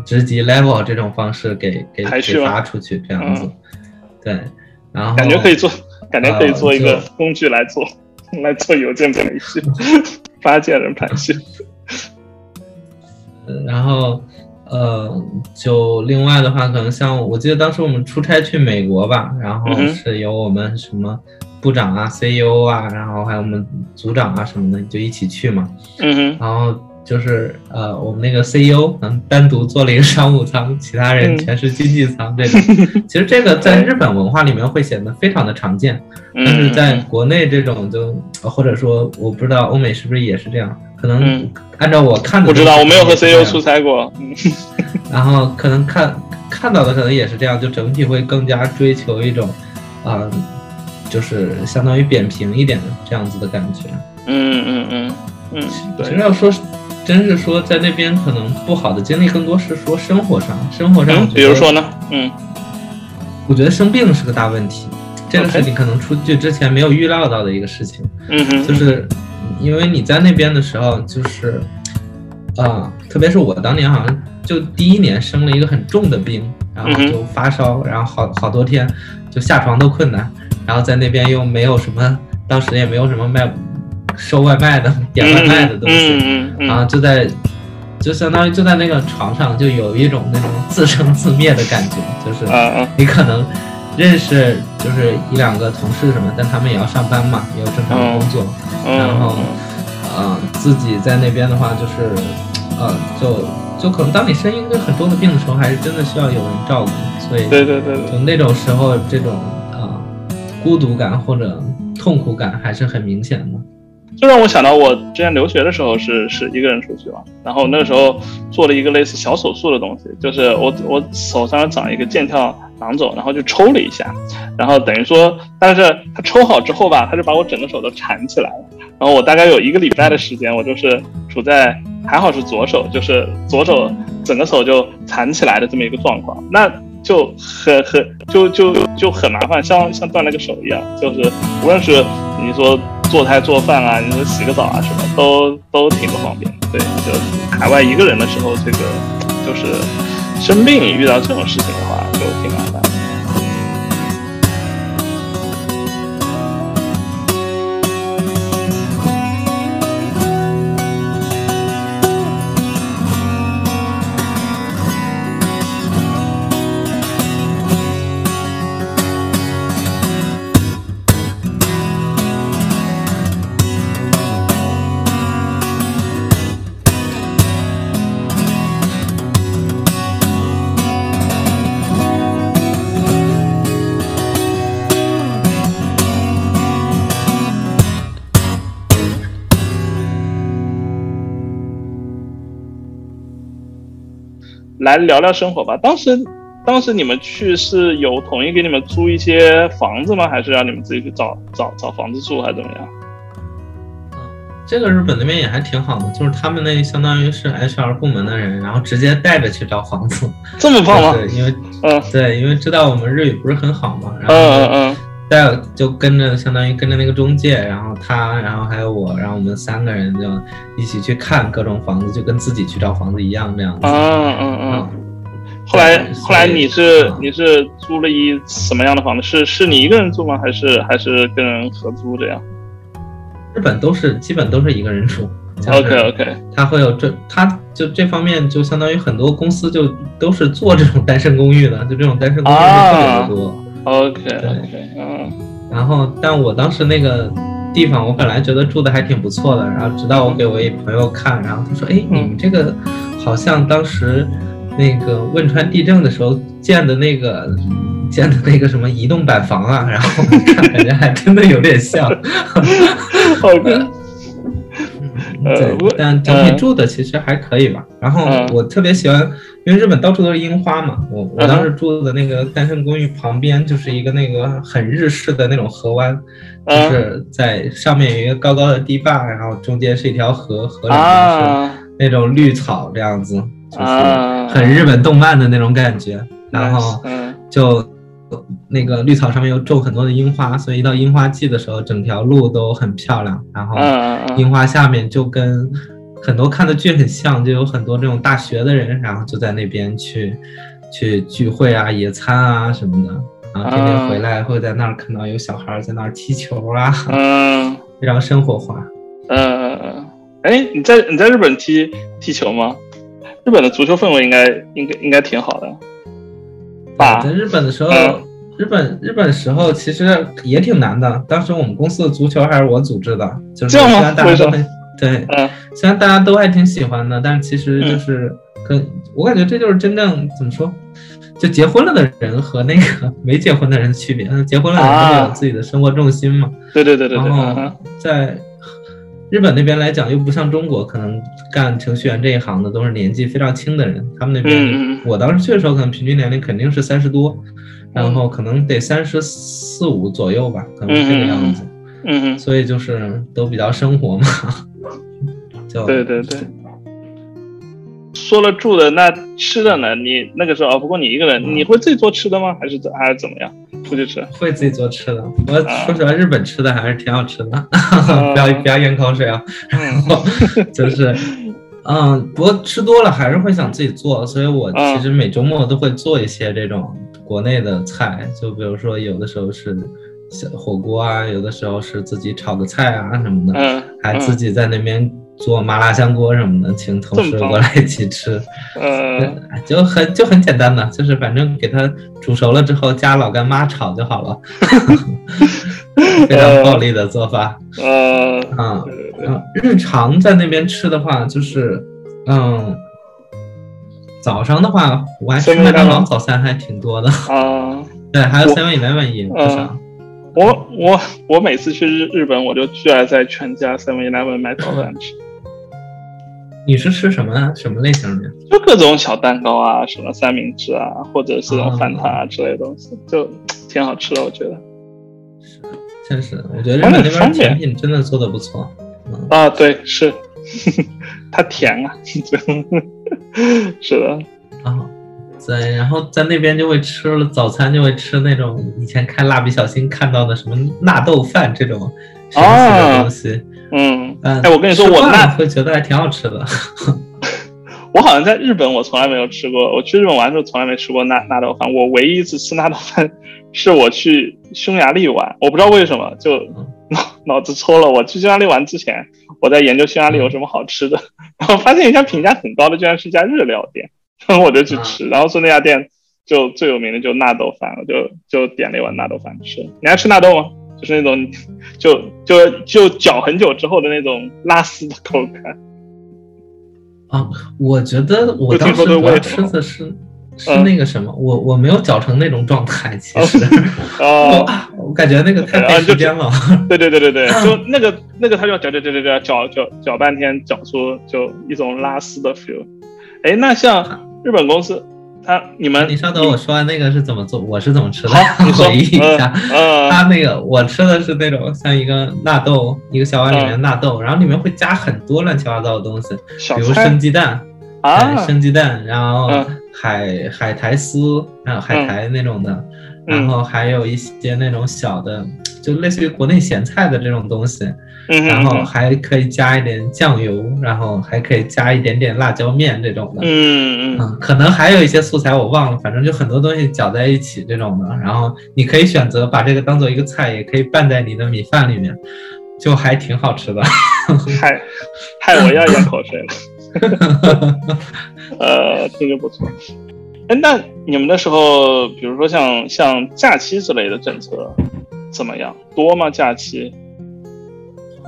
职级 level 这种方式给给给发出去，这样子。嗯对，然后感觉可以做，感觉可以做一个工具来做，来做邮件排序、发件人排序。呃然后，呃，就另外的话，可能像我记得当时我们出差去美国吧，然后是由我们什么部长啊、CEO 啊，然后还有我们组长啊什么的，就一起去嘛。嗯哼，然后就是呃，我们那个 CEO 能单独做了一个商务舱，其他人嗯全是经济舱这种。其实这个在日本文化里面会显得非常的常见，但是在嗯国内这种就或者说我不知道欧美是不是也是这样，可能嗯按照我看的不知道，我没有和 CEO 出差过。嗯 然后可能看看到的可能也是这样，就整体会更加追求一种，啊、就是相当于扁平一点的这样子的感觉。嗯嗯嗯嗯，其实对。要说，真是说在那边可能不好的经历，更多是说生活上，生活上、嗯，比如说，呢？嗯我觉得生病是个大问题，这个是你可能出去之前没有预料到的一个事情。嗯哼，就是因为你在那边的时候，就是啊、特别是我当年好像就第一年生了一个很重的病，然后就发烧，然后好好多天就下床都困难，然后在那边又没有什么，当时也没有什么卖收外卖的、点外卖的东西，然后就在就相当于就在那个床上就有一种那种自生自灭的感觉，就是你可能认识就是一两个同事什么，但他们也要上班嘛，也有正常的工作，嗯，然后呃自己在那边的话就是呃就就可能当你生一个很重的病的时候，还是真的需要有人照顾，所以对对对对。就那种时候这种啊、孤独感或者痛苦感还是很明显的。就让我想到我之前留学的时候是是一个人出去嘛，然后那个时候做了一个类似小手术的东西，就是我我手上长一个腱鞘囊肿，然后就抽了一下，然后等于说，但是他抽好之后吧，他就把我整个手都缠起来了，然后我大概有一个礼拜的时间，我就是处在还好是左手，就是左手整个手就缠起来的这么一个状况，那就很很就就就很麻烦，像像断了个手一样，就是无论是你说做菜做饭啊，你说洗个澡啊什么，都都挺不方便。对，就海外一个人的时候，这个就是生病遇到这种事情的话，就挺麻烦来聊聊生活吧。当时，当时你们去是有统一给你们租一些房子吗？还是让你们自己去找找找房子住，还是怎么样？这个日本那边也还挺好的，就是他们那相当于是 HR 部门的人，然后直接带着去找房子，这么棒吗？对，因为嗯对，因为知道我们日语不是很好嘛，然嗯后嗯带就跟着相当于跟着那个中介，然后他，然后还有我，然后我们三个人就一起去看各种房子，就跟自己去找房子一样这样子。嗯嗯嗯后来后来你是嗯你是租了一什么样的房子？是是你一个人住吗？还是还是跟人合租这样日本都是基本都是一个人住。？OK OK 他会有这，他就这方面就相当于很多公司就都是做这种单身公寓的，就这种单身公寓是特别的多。OK OK 嗯然后，但我当时那个地方，我本来觉得住的还挺不错的，然后直到我给我一朋友看，然后他说：“哎，你们这个好像当时那个汶川地震的时候建的那个建的那个什么移动板房啊。”然后看，感觉还真的有点像。OK 呃对，但整体住的其实还可以吧。然后嗯我特别喜欢，因为日本到处都是樱花嘛。我我嗯当时住的那个单身公寓旁边就是一个那个很日式的那种河湾，就嗯是在上面有一个高高的堤坝，然后中间是一条河，河里面是啊那种绿草这样子，就是啊很日本动漫的那种感觉。然后嗯就那个绿草上面又种很多的樱花，所以一到樱花季的时候，整条路都很漂亮。然后樱花下面就跟很多看的剧很像，就有很多这种大学的人，然后就在那边去去聚会啊、野餐啊什么的。然后天天回来会在那儿看到有小孩在那儿踢球啊，嗯非常生活化。嗯嗯嗯，哎，你在你在日本踢踢球吗？日本的足球氛围应该应该应该挺好的吧在？日本的时候嗯，日本日本时候其实也挺难的。当时我们公司的足球还是我组织的，就是这样吗虽然大家都很对，嗯虽然大家都还挺喜欢的，但是其实就是跟我感觉这就是真正怎么说，就结婚了的人和那个没结婚的人的区别。结婚了的人都有自己的生活重心嘛，对对对对对，然嗯后在日本那边来讲，又不像中国，可能干程序员这一行的都是年纪非常轻的人。他们那边，我当时去的时候，可能平均年龄肯定是三十多，然后可能得三十四五左右吧，可能是这个样子。嗯嗯，所以就是都比较生活嘛，就对对对。说了住的，那吃的呢？你那个时候哦，不过你一个人，嗯你会自己做吃的吗？还是怎还是怎么样？出去吃？会自己做吃的。我啊说实话，日本吃的还是挺好吃的，嗯 不要不要咽口水啊。然后 就是，嗯，不过吃多了还是会想自己做，所以我嗯其实每周末都会做一些这种国内的菜，就比如说有的时候是小火锅啊，有的时候是自己炒个菜啊什么的，嗯，还自己在那边做麻辣香锅什么的，请同事过来一起吃。嗯 就很就很简单的，就是反正给它煮熟了之后加老干妈炒就好了，非常暴力的做法。呃嗯对对对嗯，日常在那边吃的话，就是嗯，早上的话，我还吃麦当劳早餐还挺多的，啊。对，还有我 Seven Eleven 也不少。我我我每次去日日本，我就最爱在全家 Seven Eleven 买早饭吃，你是吃什么什么类型的？就各种小蛋糕啊，什么三明治啊，或者是那种啊饭团啊之类的东西，就挺好吃的，我觉得。是确实，我觉得日本那边甜品真的做的不错。嗯，啊，对，是，它甜啊，是的，啊，在然后在那边就会吃了早餐，就会吃那种以前看蜡笔小新看到的什么纳豆饭这种神奇的东西。嗯，嗯，哎我跟你说我那会觉得还挺好吃的。我好像在日本，我从来没有吃过。我去日本玩的时候，从来没吃过纳纳豆饭。我唯一一次吃纳豆饭，是我去匈牙利玩，我不知道为什么，就脑脑子抽了。我去匈牙利玩之前，我在研究匈牙利有什么好吃的，然后发现一家评价很高的，居然是一家日料店，然 后我就去吃，然后说那家店就最有名的就纳豆饭，就就点了一碗纳豆饭吃。你爱吃纳豆吗？就是那种就就就搅很久之后的那种拉丝的口感。啊，我觉得我听说我吃的是是那个什么，我我没有搅成那种状态，其实。哦，我感觉那个太费时间了。对对对对对。就那个那个，他要搅搅搅搅搅搅搅半天，搅出就一种拉丝的 feel。哎，那像日本公司，他你们你稍等，我说完那个是怎么做，我是怎么吃的，你，回忆一下。嗯，他那个我吃的是那种像一个纳豆，一个小碗里面纳豆，然后里面会加很多乱七八糟的东西，比如生鸡蛋啊，生鸡蛋，然后海海苔丝，还有海苔那种的，然后还有一些那种小的，就类似于国内咸菜的这种东西。然后还可以加一点酱油，然后还可以加一点点辣椒面这种的，嗯嗯，可能还有一些素材我忘了，反正就很多东西搅在一起这种的。然后你可以选择把这个当做一个菜，也可以拌在你的米饭里面，就还挺好吃的。害 害我要咽口水了。呃，听着不错。哎，那你们那时候，比如说像像假期之类的政策怎么样？多吗？假期？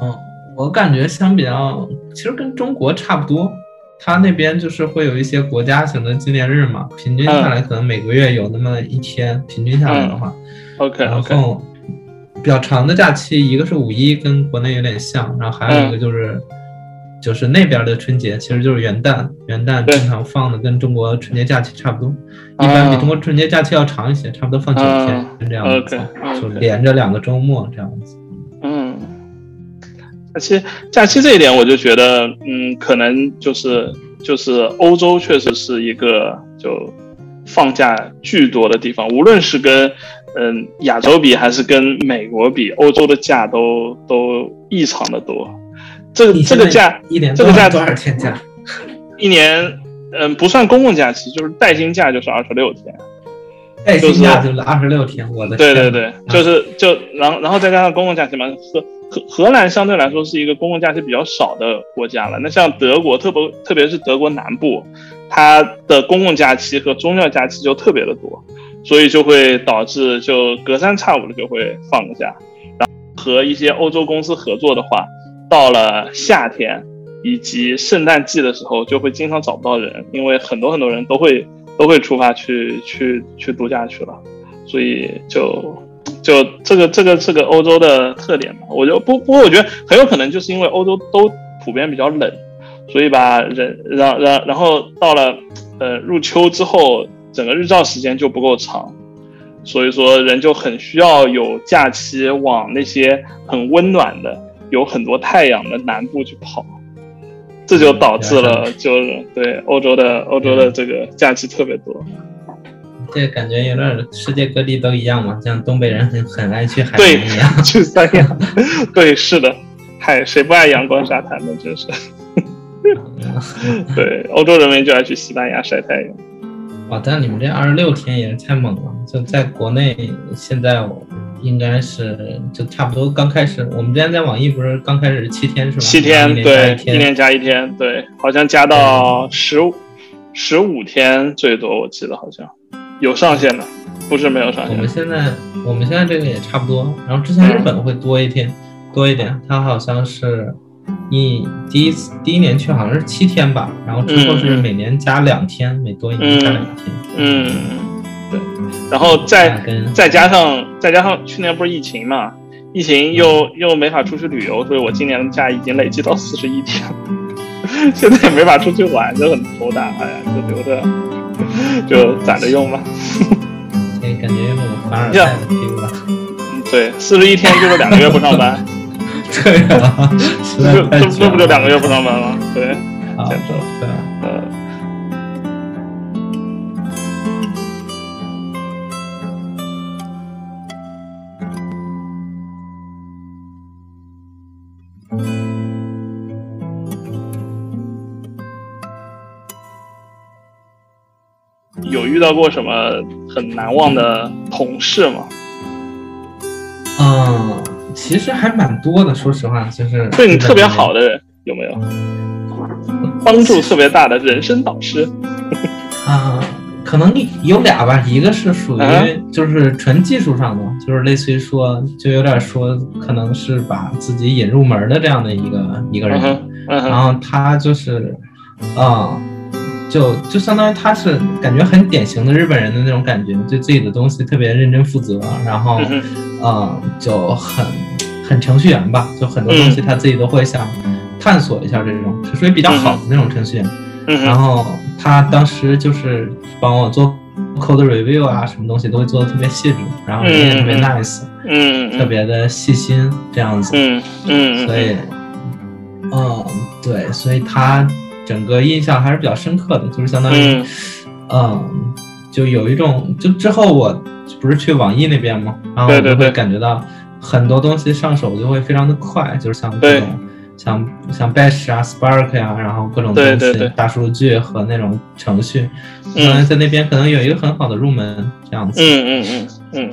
嗯，我感觉相比较，其实跟中国差不多，他那边就是会有一些国家型的纪念日嘛，平均下来可能每个月有那么一天，平均下来的话，OK，然后比较长的假期，一个是五一，跟国内有点像，然后还有一个就是，就是那边的春节，其实就是元旦，元旦正常放的跟中国春节假期差不多，一般比中国春节假期要长一些，差不多放九天这样子，就连着两个周末这样子。假期假期这一点，我就觉得，嗯，可能就是就是欧洲确实是一个就放假巨多的地方，无论是跟嗯亚洲比，还是跟美国比，欧洲的假都都异常的多。这个这个假一年这个假多少天假？一年嗯不算公共假期，就是带薪假就是二十六天。带薪假就是二十六天，我的对对对，就是就然后然后再加上公共假期嘛，荷荷荷兰相对来说是一个公共假期比较少的国家了。那像德国，特别特别是德国南部，它的公共假期和宗教假期就特别的多，所以就会导致就隔三差五的就会放个假。然后和一些欧洲公司合作的话，到了夏天以及圣诞季的时候，就会经常找不到人，因为很多很多人都会。都会出发去去去度假去了，所以就就这个这个这个欧洲的特点嘛，我就不不过我觉得很有可能就是因为欧洲都普遍比较冷，所以吧人然然然后到了呃入秋之后，整个日照时间就不够长，所以说人就很需要有假期往那些很温暖的、有很多太阳的南部去跑。这就导致了，就是对欧洲的欧洲的这个假期特别多。这感觉有点世界各地都一样嘛，像东北人很很爱去海边一样，去三亚。对，是的，海谁不爱阳光沙滩呢？真是。对，欧洲人民就爱去西班牙晒太阳。哇，但你们这二十六天也是太猛了，就在国内现在我。应该是就差不多刚开始，我们之前在网易不是刚开始七天是吧？七天，对，一年加一天，对，好像加到十十五天最多，我记得好像有上限的，不是没有上限。我们现在我们现在这个也差不多，然后之前日本会多一天，多一点，它好像是一第一次第一年去好像是七天吧，然后之后是每年加两天，每多一年加两天，嗯。对，然后再再加上再加上去年不是疫情嘛，疫情又又没法出去旅游，所以我今年的假已经累积到四十一天，现在也没法出去玩，就很头大，哎呀，就留着就攒着用吧。哎，感觉用凡尔赛的了。对，四十一天就是两个月不上班。对啊，这这这不就两个月不上班吗？对，简直对，呃。遇到过什么很难忘的同事吗？嗯，其实还蛮多的。说实话，就是对你特别好的人有没有？帮助特别大的人生导师？啊，可能有俩吧。一个是属于就是纯技术上的，就是类似于说，就有点说，可能是把自己引入门的这样的一个一个人。然后他就是，啊。就就相当于他是感觉很典型的日本人的那种感觉，对自己的东西特别认真负责，然后，嗯，就很很程序员吧，就很多东西他自己都会想探索一下，这种是属于比较好的那种程序员。然后他当时就是帮我做 code review 啊，什么东西都会做的特别细致，然后人也特别 nice，嗯，特别的细心这样子，嗯嗯，所以，嗯，对，所以他整个印象还是比较深刻的，就是相当于，嗯，就有一种，就之后我不是去网易那边嘛，然后我就会感觉到很多东西上手就会非常的快，就是像这种。像像 Bash 啊，Spark 呀，然后各种东西，大数据和那种程序，嗯，在那边可能有一个很好的入门这样子。嗯嗯嗯嗯，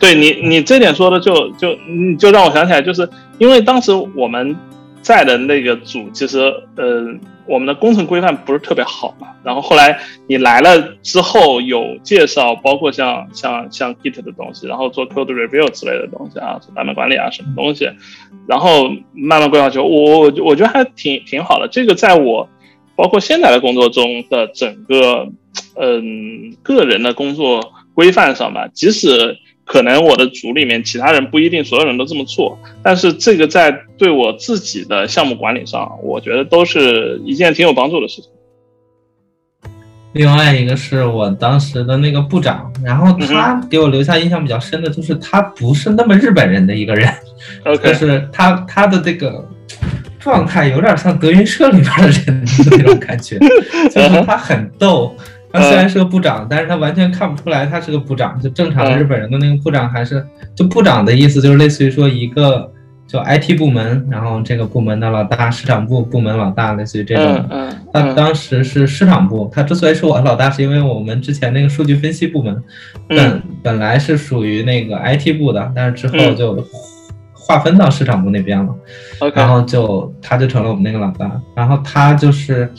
对你你这点说的就就就让我想起来，就是因为当时我们在的那个组，其实呃。我们的工程规范不是特别好嘛，然后后来你来了之后有介绍，包括像像像 Git 的东西，然后做 code review 之类的东西啊，做版本管理啊什么东西，然后慢慢规划就我我我觉得还挺挺好的。这个在我包括现在的工作中的整个嗯个人的工作规范上吧，即使。可能我的组里面其他人不一定所有人都这么做，但是这个在对我自己的项目管理上，我觉得都是一件挺有帮助的事情。另外一个是我当时的那个部长，然后他给我留下印象比较深的就是他不是那么日本人的一个人，就是他他的这个状态有点像德云社里边的人那种感觉，就是他很逗。他虽然是个部长，但是他完全看不出来他是个部长，就正常的日本人的那个部长还是就部长的意思，就是类似于说一个就 IT 部门，然后这个部门的老大，市场部部门老大，类似于这种。他当时是市场部，他之所以是我老大，是因为我们之前那个数据分析部门本本来是属于那个 IT 部的，但是之后就划分到市场部那边了，然后就他就成了我们那个老大，然后他就是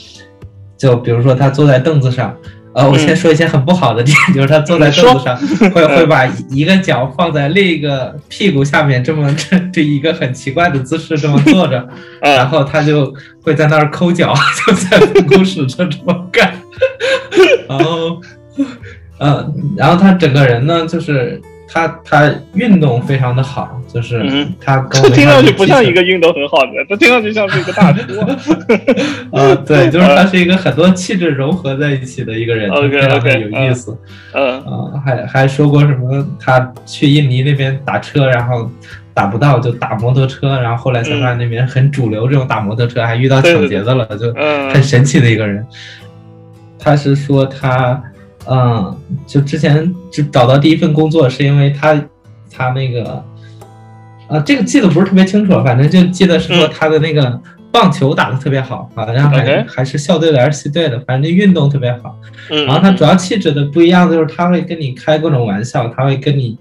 就比如说他坐在凳子上。呃，我先说一些很不好的点，就是他坐在凳子上，会会把一个脚放在另一个屁股下面，这么 这这一个很奇怪的姿势这么坐着，然后他就会在那儿抠脚，就在办公室就这么干，然后，嗯，然后他整个人呢，就是他他运动非常的好。就是他，这听上去不像一个运动很好的，这听上去像是一个大叔。呃，对，就是他是一个很多气质融合在一起的一个人，非常的有意思。嗯，啊，还还说过什么？他去印尼那边打车，然后打不到就打摩托车，然后后来才发现那边很主流这种打摩托车，还遇到抢劫的了，就很神奇的一个人。他是说他，嗯，就之前就找到第一份工作是因为他，他那个。啊，这个记得不是特别清楚了，反正就记得是说他的那个棒球打得特别好，好像还还是校队的还是系队的，反正运动特别好。然后他主要气质的不一样，就是他会跟你开各种玩笑，他会跟你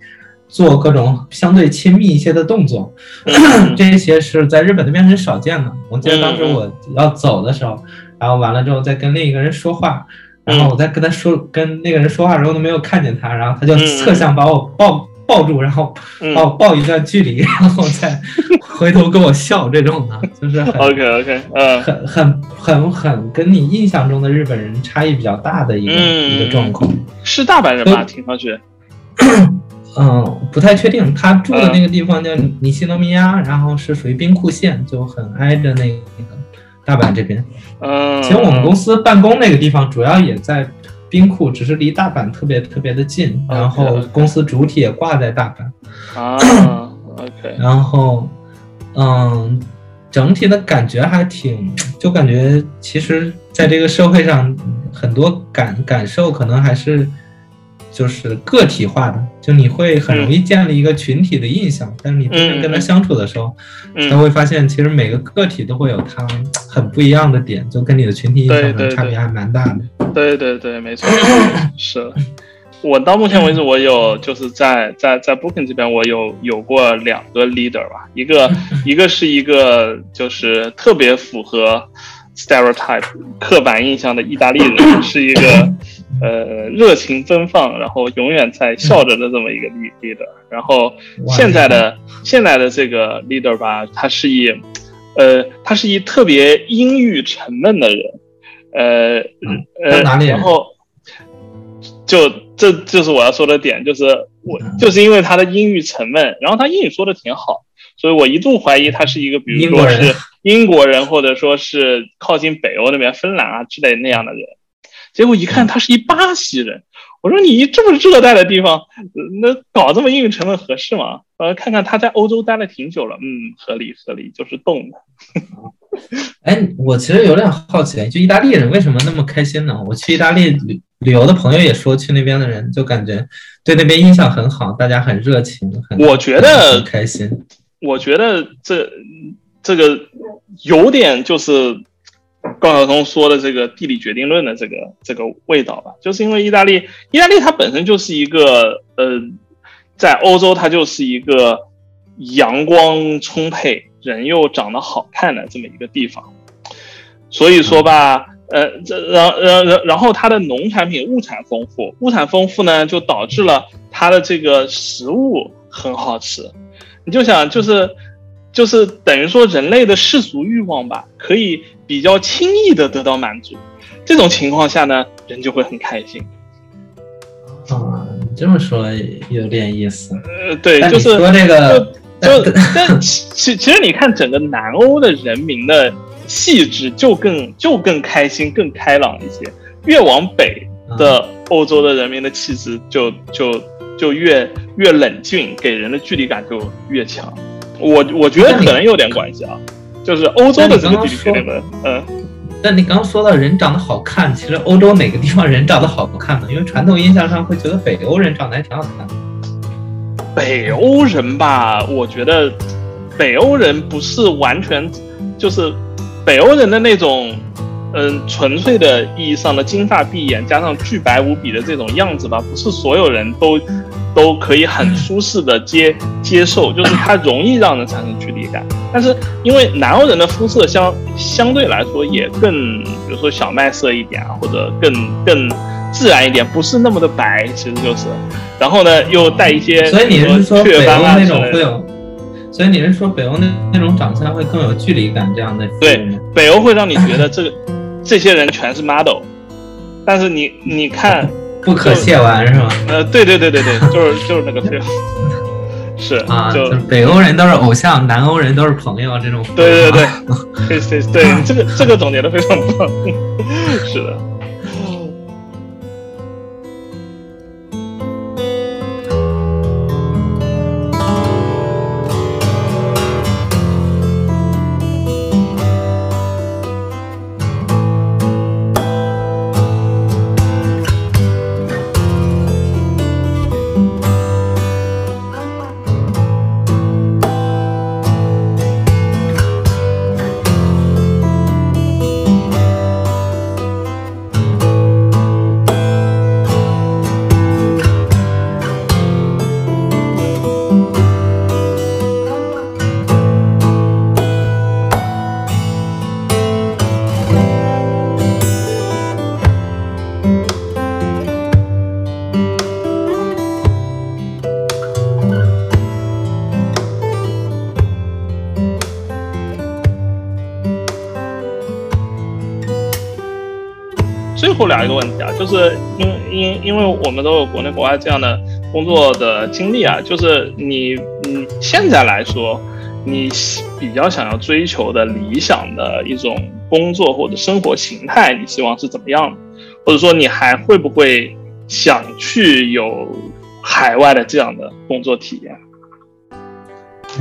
做各种相对亲密一些的动作，这些是在日本那边很少见的。我记得当时我要走的时候，然后完了之后再跟另一个人说话，然后我在跟他说跟那个人说话的时候都没有看见他，然后他就侧向把我抱。抱住，然后把我抱一段距离，然后再回头跟我笑，这种的，就是很 OK OK，嗯，很很很很跟你印象中的日本人差异比较大的一个一个状况。是大阪人吧？听上去，嗯，不太确定。他住的那个地方叫尼西诺米亚，然后是属于兵库县，就很挨着那个大阪这边。嗯，其实我们公司办公那个地方主要也在。冰库只是离大阪特别特别的近，然后公司主体也挂在大阪。啊，OK。然后，嗯，整体的感觉还挺，就感觉其实在这个社会上，很多感感受可能还是就是个体化的，就你会很容易建立一个群体的印象，但是你真正跟他相处的时候，才会发现其实每个个体都会有他很不一样的点，就跟你的群体印象差别还蛮大的。对对对，没错，是。我到目前为止，我有就是在在在 Booking 这边，我有有过两个 leader 吧，一个 一个是一个就是特别符合 stereotype 刻板印象的意大利人，是一个呃热情奔放，然后永远在笑着的这么一个 leader，然后现在的现在的这个 leader 吧，他是一呃他是一特别阴郁沉闷的人。呃呃，然后就这就是我要说的点，就是我就是因为他的阴郁沉闷，然后他英语说的挺好，所以我一度怀疑他是一个，比如说是英国人，或者说是靠近北欧那边芬兰啊之类那样的人。结果一看他是一巴西人，我说你这么热带的地方，那搞这么硬成分合适吗？呃，看看他在欧洲待了挺久了，嗯，合理合理，就是冻的。哎，我其实有点好奇，就意大利人为什么那么开心呢？我去意大利旅旅游的朋友也说，去那边的人就感觉对那边印象很好，大家很热情，很我觉得开心。我觉得这这个有点就是高晓松说的这个地理决定论的这个这个味道吧，就是因为意大利，意大利它本身就是一个呃，在欧洲它就是一个阳光充沛。人又长得好看的这么一个地方，所以说吧，呃，这然然然然后它的农产品物产丰富，物产丰富呢，就导致了它的这个食物很好吃。你就想，就是就是等于说人类的世俗欲望吧，可以比较轻易的得到满足。这种情况下呢，人就会很开心。啊，你这么说有点意思。呃，对，就是说这个。就但其其实你看整个南欧的人民的气质就更就更开心更开朗一些，越往北的欧洲的人民的气质就就就越越冷峻，给人的距离感就越强。我我觉得可能有点关系啊，就是欧洲的这个地理决定嗯。但你刚说到人长得好看，其实欧洲哪个地方人长得好看呢？因为传统印象上会觉得北欧人长得还挺好看的。北欧人吧，我觉得北欧人不是完全就是北欧人的那种，嗯，纯粹的意义上的金发碧眼加上巨白无比的这种样子吧，不是所有人都都可以很舒适的接接受，就是它容易让人产生距离感。但是因为南欧人的肤色相相对来说也更，比如说小麦色一点啊，或者更更。自然一点，不是那么的白，其实就是，然后呢，又带一些，所以你是说北欧那种会有，所以你是说北欧那那种长相会更有距离感这样的？对，北欧会让你觉得这个这些人全是 model，但是你你看不可亵玩是吗？呃，对对对对对，就是就是那个 feel，是啊，就北欧人都是偶像，南欧人都是朋友这种。对对对，对对 对，这个这个总结的非常棒，是的。后两一个问题啊，就是因因因为我们都有国内国外这样的工作的经历啊，就是你你现在来说，你比较想要追求的理想的一种工作或者生活形态，你希望是怎么样的？或者说你还会不会想去有海外的这样的工作体验？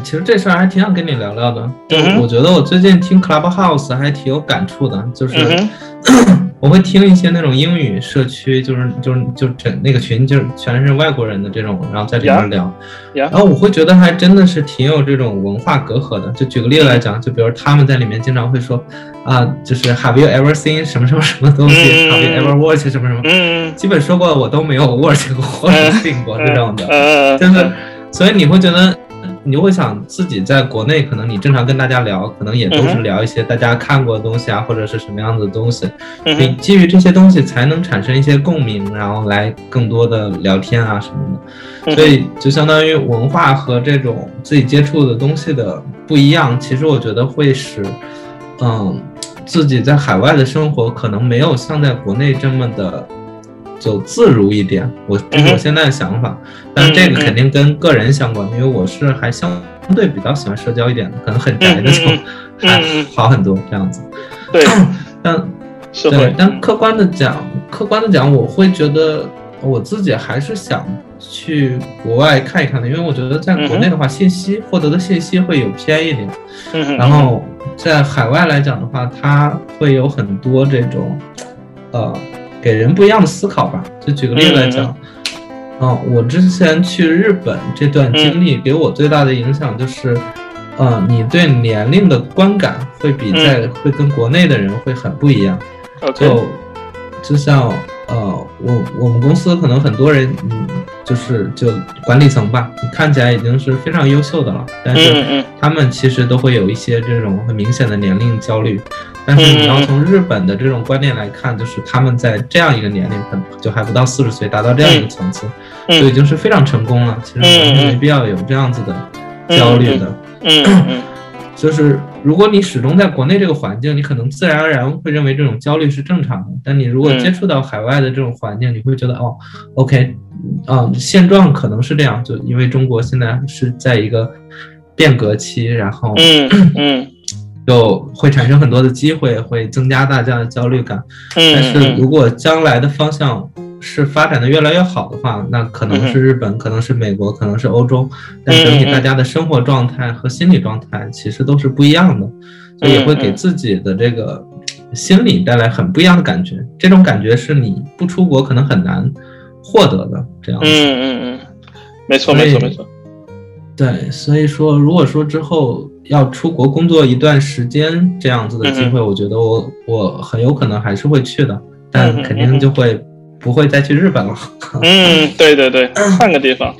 其实这事儿还挺想跟你聊聊的，就我觉得我最近听 Clubhouse 还挺有感触的，就是。我会听一些那种英语社区，就是就是就整那个群，就是全是外国人的这种，然后在里面聊，然后我会觉得还真的是挺有这种文化隔阂的。就举个例子来讲，就比如他们在里面经常会说啊，就是 Have you ever seen 什么什么什么东西？Have you ever watched 什么什么？嗯，基本说过我都没有 watch 过或者听过这种的，就是所以你会觉得。你就会想自己在国内，可能你正常跟大家聊，可能也都是聊一些大家看过的东西啊，或者是什么样子的东西。你基于这些东西才能产生一些共鸣，然后来更多的聊天啊什么的。所以就相当于文化和这种自己接触的东西的不一样，其实我觉得会使，嗯，自己在海外的生活可能没有像在国内这么的。就自如一点，我这是我现在的想法，但这个肯定跟个人相关，因为我是还相对比较喜欢社交一点的，可能很宅的时候还好很多这样子。对，但 对，但客观的讲，客观的讲，我会觉得我自己还是想去国外看一看的，因为我觉得在国内的话，信息获得的信息会有偏一点，然后在海外来讲的话，它会有很多这种，呃，给人不一样的思考吧。就举个例子来讲，嗯，我之前去日本这段经历给我最大的影响就是，呃，你对年龄的观感会比在会跟国内的人会很不一样，就就像。呃，我我们公司可能很多人，嗯，就是就管理层吧，你看起来已经是非常优秀的了，但是他们其实都会有一些这种很明显的年龄焦虑。但是你要从日本的这种观念来看，就是他们在这样一个年龄，可能就还不到四十岁，达到这样一个层次，就已经是非常成功了。其实完全没必要有这样子的焦虑的。嗯。就是如果你始终在国内这个环境，你可能自然而然会认为这种焦虑是正常的。但你如果接触到海外的这种环境，你会觉得哦，OK，嗯，现状可能是这样，就因为中国现在是在一个变革期，然后嗯嗯，就会产生很多的机会，会增加大家的焦虑感。但是如果将来的方向，是发展的越来越好的话，那可能是日本，可能是美国，可能是欧洲，但整体大家的生活状态和心理状态其实都是不一样的，所以也会给自己的这个心理带来很不一样的感觉。这种感觉是你不出国可能很难获得的。这样，嗯嗯嗯，没错没错没错。对，所以说，如果说之后要出国工作一段时间这样子的机会，我觉得我我很有可能还是会去的，但肯定就会。不会再去日本了。嗯，对对对，换个地方。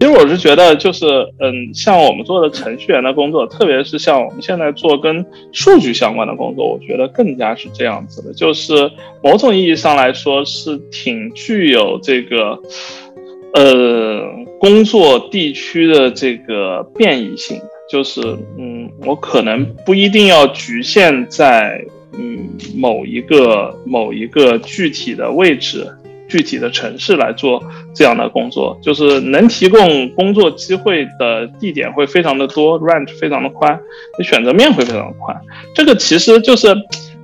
其实我是觉得，就是嗯，像我们做的程序员的工作，特别是像我们现在做跟数据相关的工作，我觉得更加是这样子的。就是某种意义上来说，是挺具有这个呃工作地区的这个变异性。就是嗯，我可能不一定要局限在。嗯，某一个某一个具体的位置、具体的城市来做这样的工作，就是能提供工作机会的地点会非常的多，range 非常的宽，你选择面会非常的宽。这个其实就是，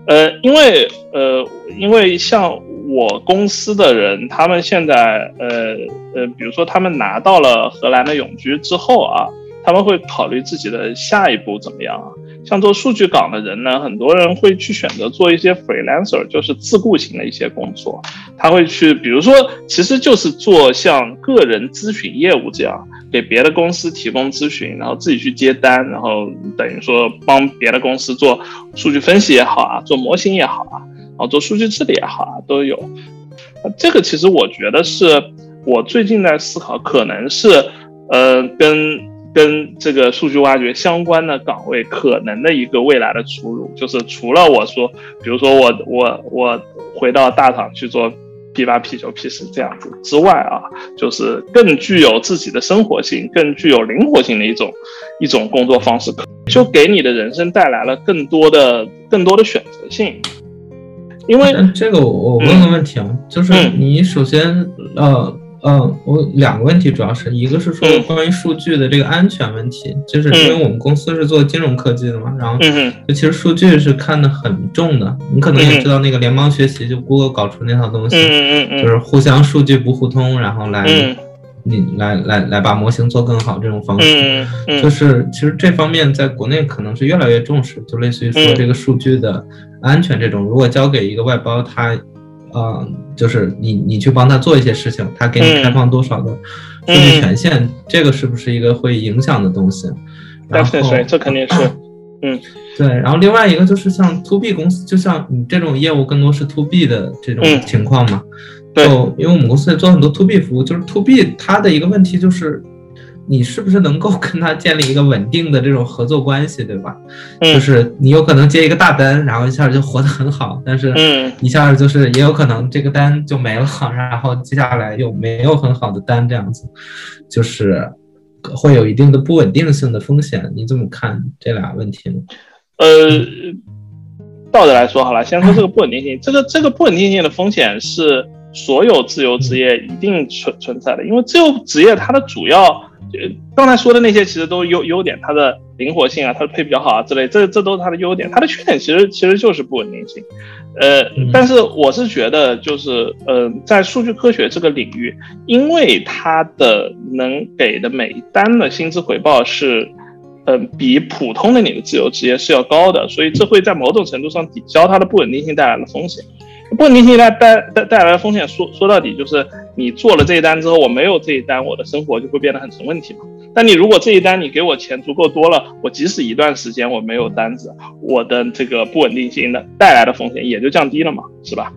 呃，因为呃，因为像我公司的人，他们现在呃呃，比如说他们拿到了荷兰的永居之后啊。他们会考虑自己的下一步怎么样啊？像做数据岗的人呢，很多人会去选择做一些 freelancer，就是自雇型的一些工作。他会去，比如说，其实就是做像个人咨询业务这样，给别的公司提供咨询，然后自己去接单，然后等于说帮别的公司做数据分析也好啊，做模型也好啊，然后做数据治理也好啊，都有。这个其实我觉得是我最近在思考，可能是呃跟。跟这个数据挖掘相关的岗位，可能的一个未来的出路，就是除了我说，比如说我我我回到大厂去做 P 八 P 九 P 十这样子之外啊，就是更具有自己的生活性、更具有灵活性的一种一种工作方式，就给你的人生带来了更多的更多的选择性。因为这个，我我问个问题啊，就是你首先呃。嗯，我两个问题，主要是一个是说关于数据的这个安全问题，就是因为我们公司是做金融科技的嘛，然后其实数据是看得很重的。你可能也知道那个联邦学习，就 Google 搞出那套东西，就是互相数据不互通，然后来你来来来把模型做更好这种方式，就是其实这方面在国内可能是越来越重视，就类似于说这个数据的安全这种，如果交给一个外包，它。嗯，就是你你去帮他做一些事情，他给你开放多少的数据权限，这个是不是一个会影响的东西？然后这肯定是，嗯，对。然后另外一个就是像 to B 公司，就像你这种业务更多是 to B 的这种情况嘛？对，因为我们公司也做很多 to B 服务，就是 to B 它的一个问题就是。你是不是能够跟他建立一个稳定的这种合作关系，对吧？就是你有可能接一个大单，然后一下就活得很好，但是一下就是也有可能这个单就没了，然后接下来又没有很好的单，这样子，就是会有一定的不稳定性的风险。你怎么看这俩问题呢？呃，倒着来说好了，先说这个不稳定性，这个这个不稳定性的风险是所有自由职业一定存存在的，因为自由职业它的主要。刚才说的那些其实都优优点，它的灵活性啊，它的配比较好啊之类，这这都是它的优点。它的缺点其实其实就是不稳定性。呃，但是我是觉得，就是呃，在数据科学这个领域，因为它的能给的每一单的薪资回报是，嗯，比普通的你的自由职业是要高的，所以这会在某种程度上抵消它的不稳定性带来的风险。不稳定性带带带带来的风险，说说到底就是你做了这一单之后，我没有这一单，我的生活就会变得很成问题嘛。但你如果这一单你给我钱足够多了，我即使一段时间我没有单子，我的这个不稳定性的带来的风险也就降低了嘛，是吧？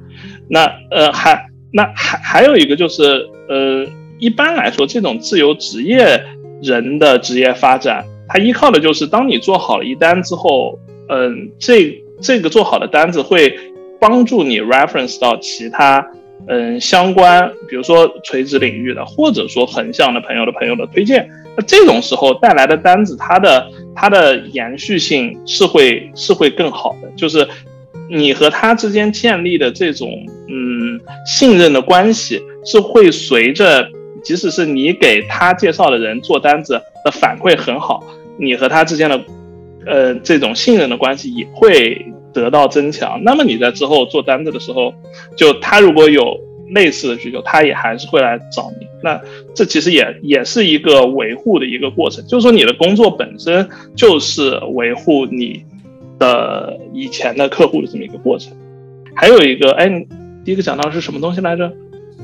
那呃还那还还有一个就是呃一般来说这种自由职业人的职业发展，它依靠的就是当你做好了一单之后，嗯这这个做好的单子会。帮助你 reference 到其他嗯相关，比如说垂直领域的，或者说横向的朋友的朋友的推荐，那这种时候带来的单子，它的它的延续性是会是会更好的，就是你和他之间建立的这种嗯信任的关系，是会随着即使是你给他介绍的人做单子的反馈很好，你和他之间的呃这种信任的关系也会。得到增强，那么你在之后做单子的时候，就他如果有类似的需求，他也还是会来找你。那这其实也也是一个维护的一个过程，就是说你的工作本身就是维护你的以前的客户的这么一个过程。还有一个，哎，第一个讲到是什么东西来着？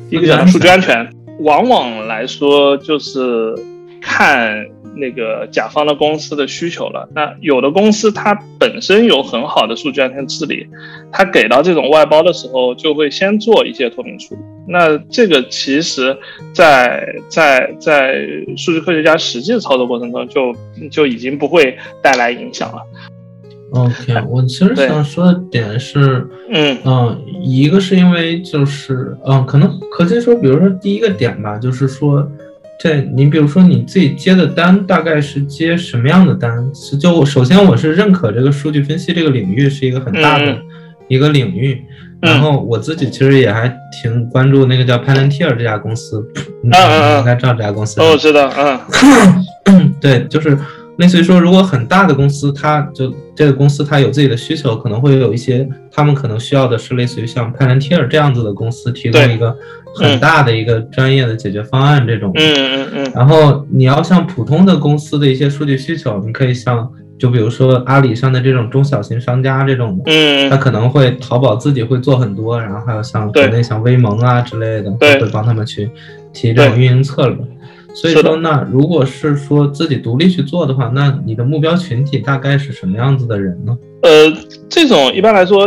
第一个讲到数据安全，往往来说就是看。那个甲方的公司的需求了。那有的公司它本身有很好的数据安全治理，它给到这种外包的时候，就会先做一些透明处理。那这个其实，在在在数据科学家实际的操作过程中，就就已经不会带来影响了。OK，我其实想说的点是，嗯嗯，一个是因为就是嗯，可能可以说，比如说第一个点吧，就是说。这，你比如说你自己接的单，大概是接什么样的单？是就首先我是认可这个数据分析这个领域是一个很大的一个领域，然后我自己其实也还挺关注那个叫 Palantir 这家公司，嗯嗯应该知道这家公司。哦，知道，嗯，对，就是类似于说，如果很大的公司，它就这个公司它有自己的需求，可能会有一些他们可能需要的是类似于像 Palantir 这样子的公司提供一个。很大的一个专业的解决方案，这种，嗯嗯嗯，然后你要像普通的公司的一些数据需求，你可以像，就比如说阿里上的这种中小型商家这种的，嗯，他可能会淘宝自己会做很多，然后还有像国内像微盟啊之类的，会帮他们去提这种运营策略。所以说，那如果是说自己独立去做的话，那你的目标群体大概是什么样子的人呢？呃，这种一般来说，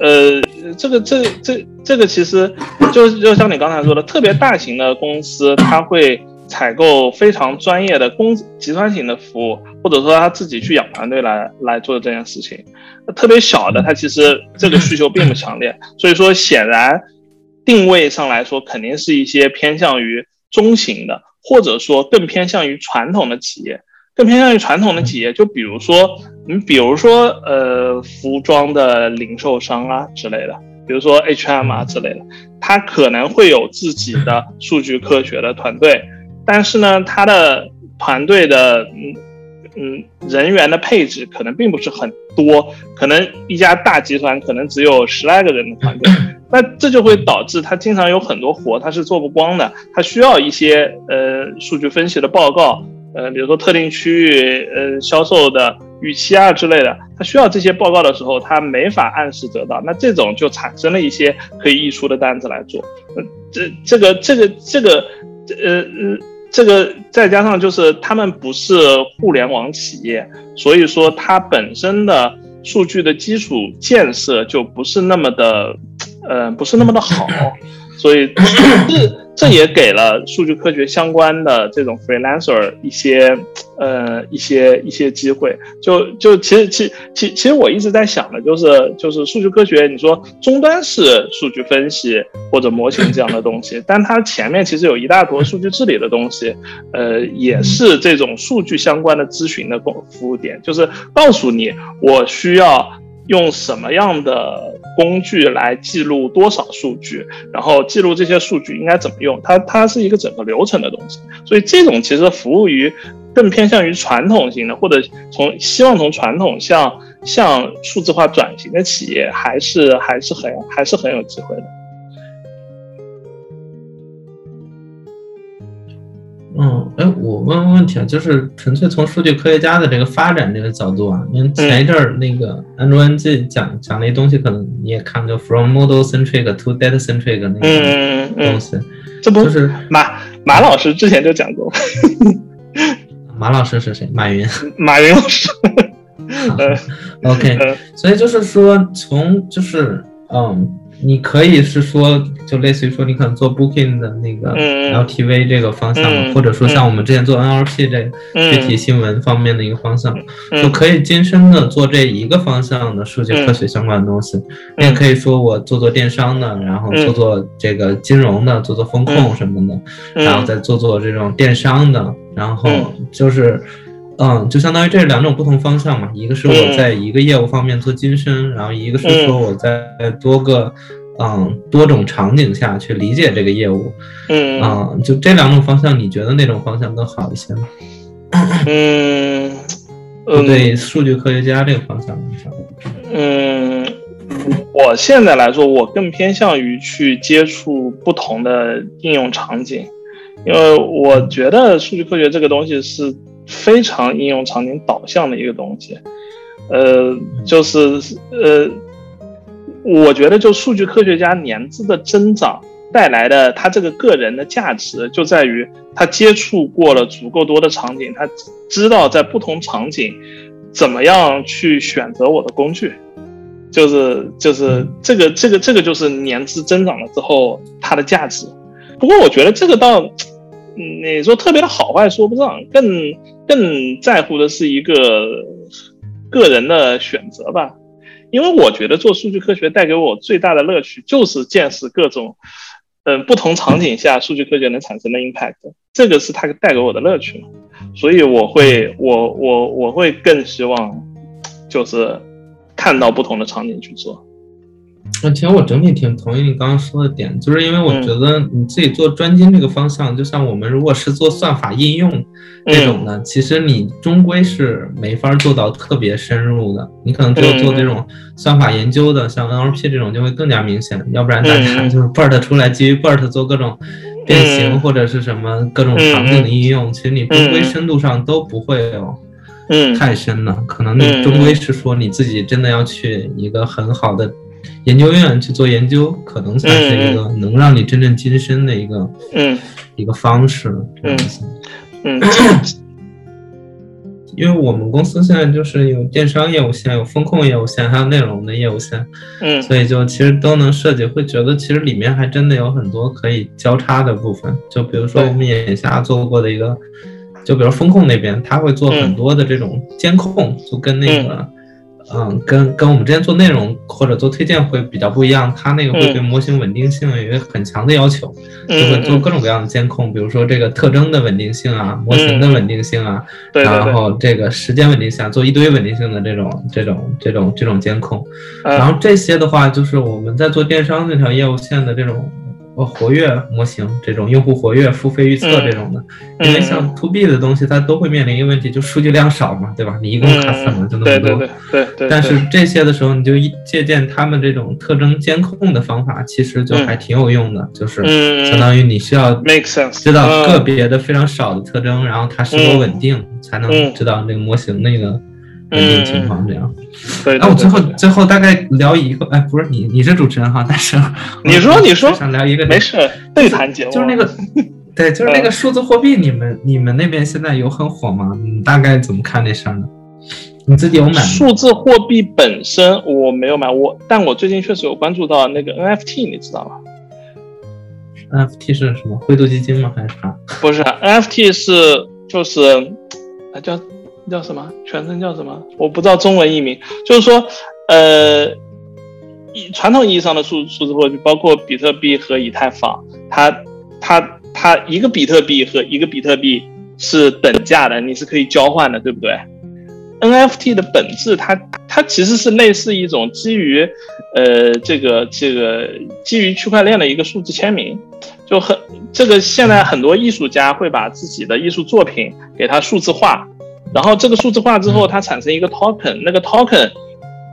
呃，这个这这这个其实就就像你刚才说的，特别大型的公司，它会采购非常专业的公集团型的服务，或者说他自己去养团队来来做这件事情。特别小的，他其实这个需求并不强烈，所以说显然定位上来说，肯定是一些偏向于中型的。或者说更偏向于传统的企业，更偏向于传统的企业，就比如说，你比如说，呃，服装的零售商啊之类的，比如说 H&M 啊之类的，它可能会有自己的 数据科学的团队，但是呢，它的团队的，嗯嗯，人员的配置可能并不是很多，可能一家大集团可能只有十来个人的团队。那这就会导致他经常有很多活他是做不光的，他需要一些呃数据分析的报告，呃比如说特定区域呃销售的预期啊之类的，他需要这些报告的时候，他没法按时得到，那这种就产生了一些可以溢出的单子来做，这这个这个这个呃呃这个再加上就是他们不是互联网企业，所以说它本身的数据的基础建设就不是那么的。呃，不是那么的好，所以这这也给了数据科学相关的这种 freelancer 一些呃一些一些机会。就就其实其其其实我一直在想的就是就是数据科学，你说终端是数据分析或者模型这样的东西，但它前面其实有一大坨数据治理的东西，呃，也是这种数据相关的咨询的服服务点，就是告诉你我需要用什么样的。工具来记录多少数据，然后记录这些数据应该怎么用，它它是一个整个流程的东西。所以这种其实服务于更偏向于传统型的，或者从希望从传统向向数字化转型的企业，还是还是很还是很有机会的。嗯，哎，我问个问题啊，就是纯粹从数据科学家的这个发展这个角度啊，因为前一阵儿那个安卓 N G 讲讲那东西，可能你也看，就 From Model Centric to Data Centric 那个东西，这不就是马马老师之前就讲过。马老师是谁？马云。马云老师。OK，所以就是说，从就是嗯。你可以是说，就类似于说，你可能做 Booking 的那个 LTV 这个方向，或者说像我们之前做 NLP 这具体新闻方面的一个方向，就可以精深的做这一个方向的数据科学相关的东西。你也可以说我做做电商的，然后做做这个金融的，做做风控什么的，然后再做做这种电商的，然后就是。嗯，就相当于这是两种不同方向嘛，一个是我在一个业务方面做晋升，然后一个是说我在多个嗯多种场景下去理解这个业务，嗯啊，就这两种方向，你觉得哪种方向更好一些呢？嗯，对，数据科学家这个方向嗯，我现在来说，我更偏向于去接触不同的应用场景，因为我觉得数据科学这个东西是。非常应用场景导向的一个东西，呃，就是呃，我觉得就数据科学家年资的增长带来的他这个个人的价值，就在于他接触过了足够多的场景，他知道在不同场景怎么样去选择我的工具，就是就是这个这个这个就是年资增长了之后它的价值。不过我觉得这个倒。你说特别的好坏说不上，更更在乎的是一个个人的选择吧。因为我觉得做数据科学带给我最大的乐趣，就是见识各种，嗯，不同场景下数据科学能产生的 impact，这个是它带给我的乐趣嘛。所以我会，我我我会更希望，就是看到不同的场景去做。那其实我整体挺同意你刚刚说的点，就是因为我觉得你自己做专精这个方向，就像我们如果是做算法应用这种的，其实你终归是没法做到特别深入的。你可能只有做这种算法研究的，像 NLP 这种就会更加明显。要不然大家 就是 BERT 出来，基于 BERT 做各种变形或者是什么各种场景的应用，其实你终归深度上都不会有嗯太深了。可能你终归是说你自己真的要去一个很好的。研究院去做研究，可能才是一个能让你真正晋升的一个，嗯，一个方式。嗯嗯，因为我们公司现在就是有电商业务线、有风控业务线，还有内容的业务线，嗯，所以就其实都能设计，会觉得其实里面还真的有很多可以交叉的部分。就比如说我们眼下做过的一个，就比如风控那边，他会做很多的这种监控，就跟那个。嗯，跟跟我们之前做内容或者做推荐会比较不一样，它那个会对模型稳定性有一个很强的要求，就会做各种各样的监控，比如说这个特征的稳定性啊，模型的稳定性啊，然后这个时间稳定性，做一堆稳定性的这种这种这种这种监控，然后这些的话就是我们在做电商这条业务线的这种。哦，活跃模型这种用户活跃、付费预测这种的，因为像 to B 的东西，它都会面临一个问题，就数据量少嘛，对吧？你一共 customer 就那么多。对对对对。但是这些的时候，你就借鉴他们这种特征监控的方法，其实就还挺有用的，就是相当于你需要知道个别的非常少的特征，然后它是否稳定，才能知道那个模型那个。稳定情况这样，那我最后最后大概聊一个，哎，不是你你是主持人哈，但是 你说你说想聊一个，没事，对谈节目就是那个，对，就是那个数字货币，你们你们那边现在有很火吗？你大概怎么看这事儿呢？你自己有买？数字货币本身我没有买，我但我最近确实有关注到那个 NFT，你知道吗？NFT 是什么？灰度基金吗？还是啥？不是，NFT 是就是啊叫。叫什么？全称叫什么？我不知道中文译名。就是说，呃，传统意义上的数数字货币，包括比特币和以太坊，它它它一个比特币和一个比特币是等价的，你是可以交换的，对不对？NFT 的本质，它它其实是类似一种基于呃这个这个基于区块链的一个数字签名，就很这个现在很多艺术家会把自己的艺术作品给它数字化，然后这个数字化之后，它产生一个 token，那个 token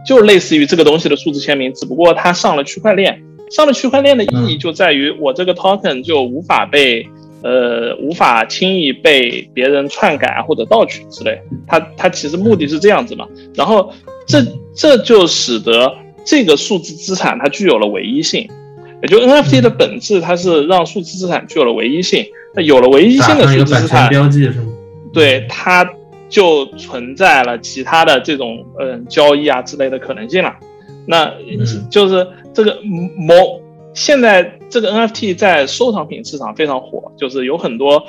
就类似于这个东西的数字签名，只不过它上了区块链，上了区块链的意义就在于我这个 token 就无法被。呃，无法轻易被别人篡改或者盗取之类，它它其实目的是这样子嘛。然后这这就使得这个数字资产它具有了唯一性，也就 NFT 的本质，它是让数字资产具有了唯一性。那有了唯一性的数字资产，标记是吗？对，它就存在了其他的这种嗯交易啊之类的可能性了。那就是这个某。现在这个 NFT 在收藏品市场非常火，就是有很多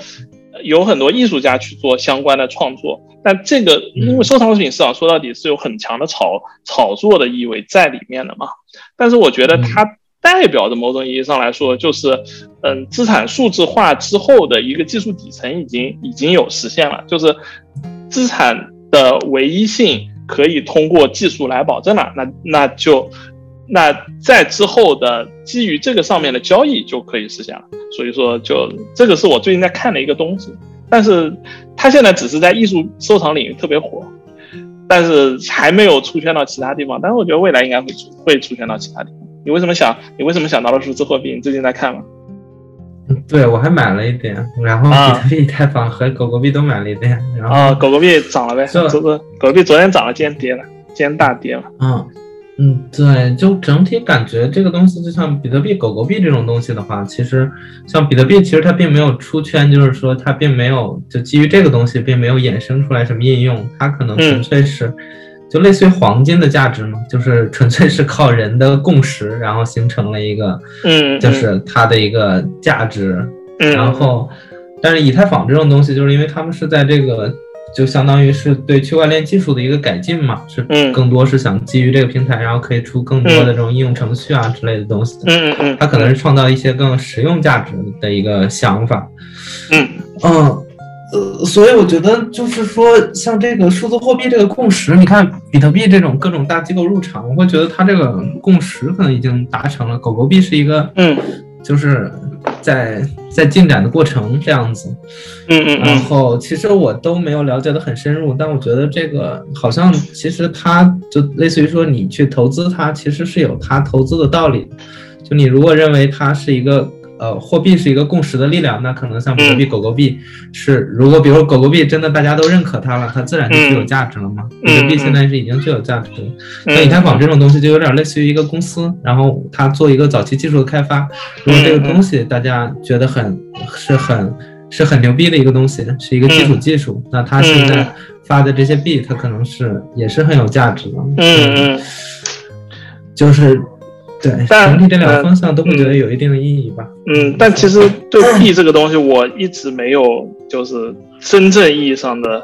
有很多艺术家去做相关的创作。但这个因为收藏品市场说到底是有很强的炒炒作的意味在里面的嘛。但是我觉得它代表着某种意义上来说，就是嗯，资产数字化之后的一个技术底层已经已经有实现了，就是资产的唯一性可以通过技术来保证了。那那就。那在之后的基于这个上面的交易就可以实现了，所以说就这个是我最近在看的一个东西，但是它现在只是在艺术收藏领域特别火，但是还没有出现到其他地方，但是我觉得未来应该会出会出现到其他地方。你为什么想你为什么想到了数字货币？你最近在看吗？对我还买了一点，然后比特币、以太坊和狗狗币都买了一点，然后狗狗币涨了呗？狗狗币昨天涨了，今天跌了，今天大跌了，嗯。嗯，对，就整体感觉这个东西就像比特币、狗狗币这种东西的话，其实像比特币，其实它并没有出圈，就是说它并没有就基于这个东西，并没有衍生出来什么应用，它可能纯粹是就类似于黄金的价值嘛，就是纯粹是靠人的共识，然后形成了一个，嗯，就是它的一个价值。然后，但是以太坊这种东西，就是因为他们是在这个。就相当于是对区块链技术的一个改进嘛，是更多是想基于这个平台，然后可以出更多的这种应用程序啊之类的东西。嗯嗯嗯，它可能是创造一些更实用价值的一个想法。嗯嗯呃，所以我觉得就是说，像这个数字货币这个共识，你看比特币这种各种大机构入场，我会觉得它这个共识可能已经达成了。狗狗币是一个，嗯，就是。在在进展的过程这样子，嗯嗯，然后其实我都没有了解的很深入，但我觉得这个好像其实它就类似于说你去投资它，其实是有它投资的道理，就你如果认为它是一个。呃，货币是一个共识的力量，那可能像比特币、狗狗币是，如果比如说狗狗币真的大家都认可它了，它自然就具有价值了嘛。比特币现在是已经具有价值了。那以太坊这种东西就有点类似于一个公司，然后它做一个早期技术的开发。如果这个东西大家觉得很是很是很牛逼的一个东西，是一个基础技术，那它现在发的这些币，它可能是也是很有价值的。嗯嗯，就是。对，整体这两个方向都会觉得有一定的意义吧。嗯，但其实对币这个东西，我一直没有就是真正意义上的、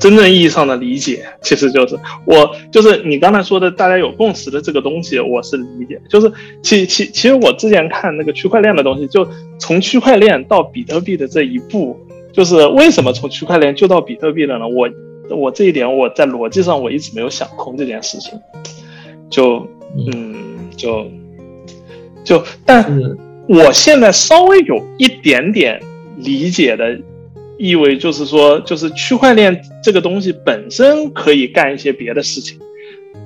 真正意义上的理解。其实就是我就是你刚才说的大家有共识的这个东西，我是理解。就是其其其实我之前看那个区块链的东西，就从区块链到比特币的这一步，就是为什么从区块链就到比特币了呢？我我这一点我在逻辑上我一直没有想通这件事情。就嗯。就就，但我现在稍微有一点点理解的意味，就是说，就是区块链这个东西本身可以干一些别的事情，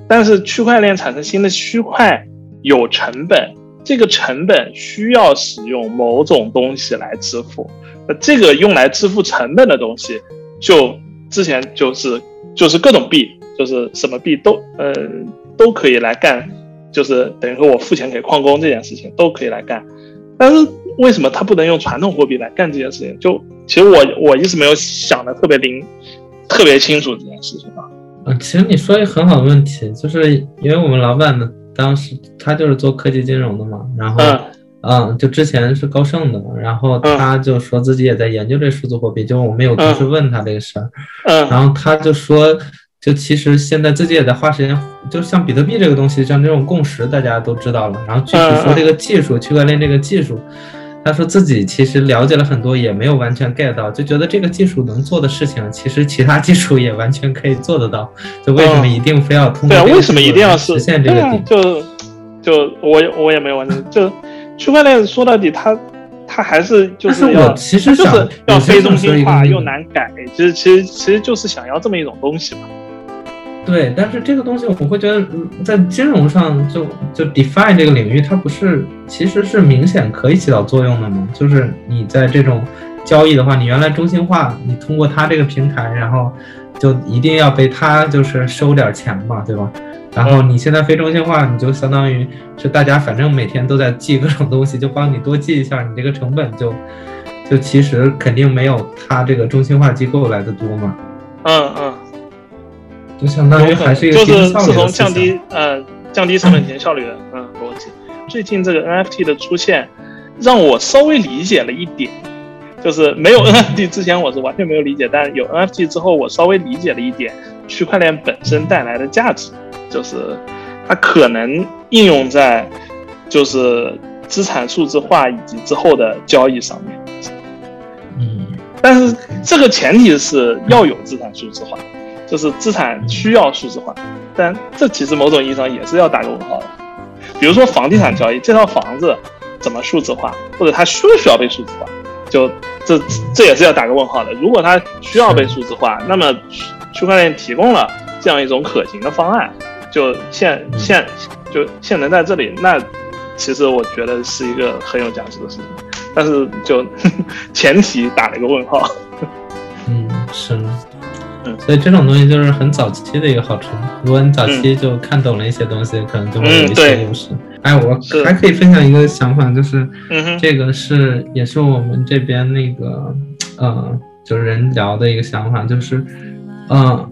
但是区块链产生新的区块有成本，这个成本需要使用某种东西来支付，那这个用来支付成本的东西，就之前就是就是各种币，就是什么币都呃都可以来干。就是等于说我付钱给矿工这件事情都可以来干，但是为什么他不能用传统货币来干这件事情？就其实我我一直没有想的特别灵，特别清楚这件事情啊。嗯，其实你说一个很好的问题，就是因为我们老板呢，当时他就是做科技金融的嘛，然后嗯，就之前是高盛的，然后他就说自己也在研究这数字货币，就我们有同事问他这个事儿，嗯，然后他就说。就其实现在自己也在花时间，就像比特币这个东西，像这种共识大家都知道了。然后具体说这个技术，区块链这个技术，他说自己其实了解了很多，也没有完全 get 到，就觉得这个技术能做的事情，其实其他技术也完全可以做得到，就为什么一定非要通过？对啊，为什么一定要实现这个点？就就我我也没有完全就区块链说到底，它它还是就是要其实就是要非中心化又难改，其实其实其实就是想要这么一种东西嘛。对，但是这个东西我会觉得，在金融上就就 define 这个领域，它不是其实是明显可以起到作用的吗？就是你在这种交易的话，你原来中心化，你通过它这个平台，然后就一定要被它就是收点钱嘛，对吧？然后你现在非中心化，你就相当于是大家反正每天都在记各种东西，就帮你多记一下，你这个成本就就其实肯定没有它这个中心化机构来的多嘛。嗯嗯。就相当于还是一个就是自从降低呃降低成本提效率的嗯逻辑，最近这个 NFT 的出现，让我稍微理解了一点，就是没有 NFT 之前我是完全没有理解，但有 NFT 之后我稍微理解了一点区块链本身带来的价值，就是它可能应用在就是资产数字化以及之后的交易上面，嗯，但是这个前提是要有资产数字化。就是资产需要数字化，但这其实某种意义上也是要打个问号的。比如说房地产交易，这套房子怎么数字化，或者它需不需要被数字化，就这这也是要打个问号的。如果它需要被数字化，那么区块链提供了这样一种可行的方案，就现现就现能在这里，那其实我觉得是一个很有价值的事情。但是就 前提打了一个问号。嗯，是。所以这种东西就是很早期的一个好处。如果你早期就看懂了一些东西，可能就会有一些优势。哎，我还可以分享一个想法，就是这个是也是我们这边那个呃，就是人聊的一个想法，就是嗯。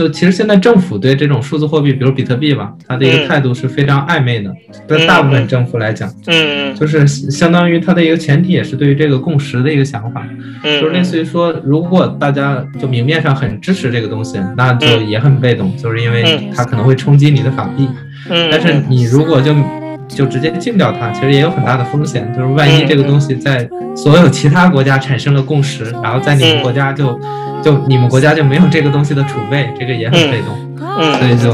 就其实现在政府对这种数字货币，比如比特币吧，它的一个态度是非常暧昧的。对大部分政府来讲，嗯，就是相当于它的一个前提也是对于这个共识的一个想法，就是类似于说，如果大家就明面上很支持这个东西，那就也很被动，就是因为它可能会冲击你的法币。嗯，但是你如果就就直接禁掉它，其实也有很大的风险，就是万一这个东西在所有其他国家产生了共识，然后在你们国家就。就你们国家就没有这个东西的储备，这个也很被动，所以就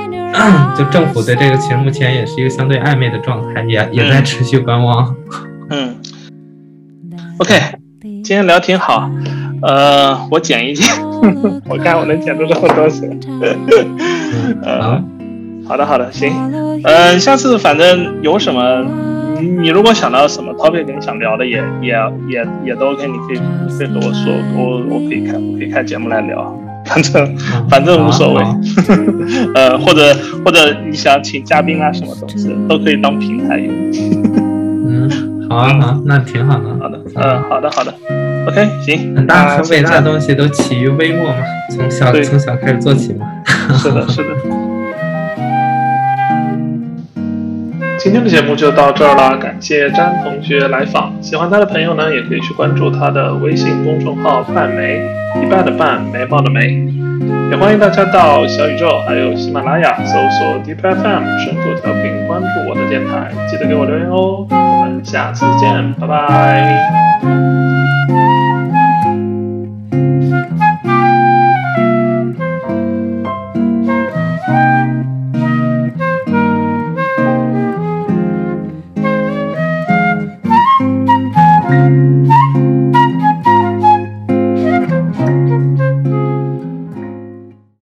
就政府对这个其实目前也是一个相对暧昧的状态，也也在持续观望。嗯，OK，今天聊挺好，呃，我剪一剪，我看我能剪出什么东西。呃，好的好的，行，嗯，下次反正有什么。你你如果想到什么 topic 你想聊的，也也也也都 OK，你可以可以和我说，我我可以开我可以开节目来聊，反正反正无所谓，呃或者或者你想请嘉宾啊什么东西都可以当平台用。嗯，好啊好，那挺好的，好的，嗯好的好的，OK 行，很大很伟大的东西都起于微末嘛，从小从小开始做起嘛，是的是的。今天的节目就到这儿了，感谢詹同学来访。喜欢他的朋友呢，也可以去关注他的微信公众号“半梅”，一半的半，眉毛的眉。也欢迎大家到小宇宙还有喜马拉雅搜索 Deep FM 深度调频，关注我的电台，记得给我留言哦。我们下次见，拜拜。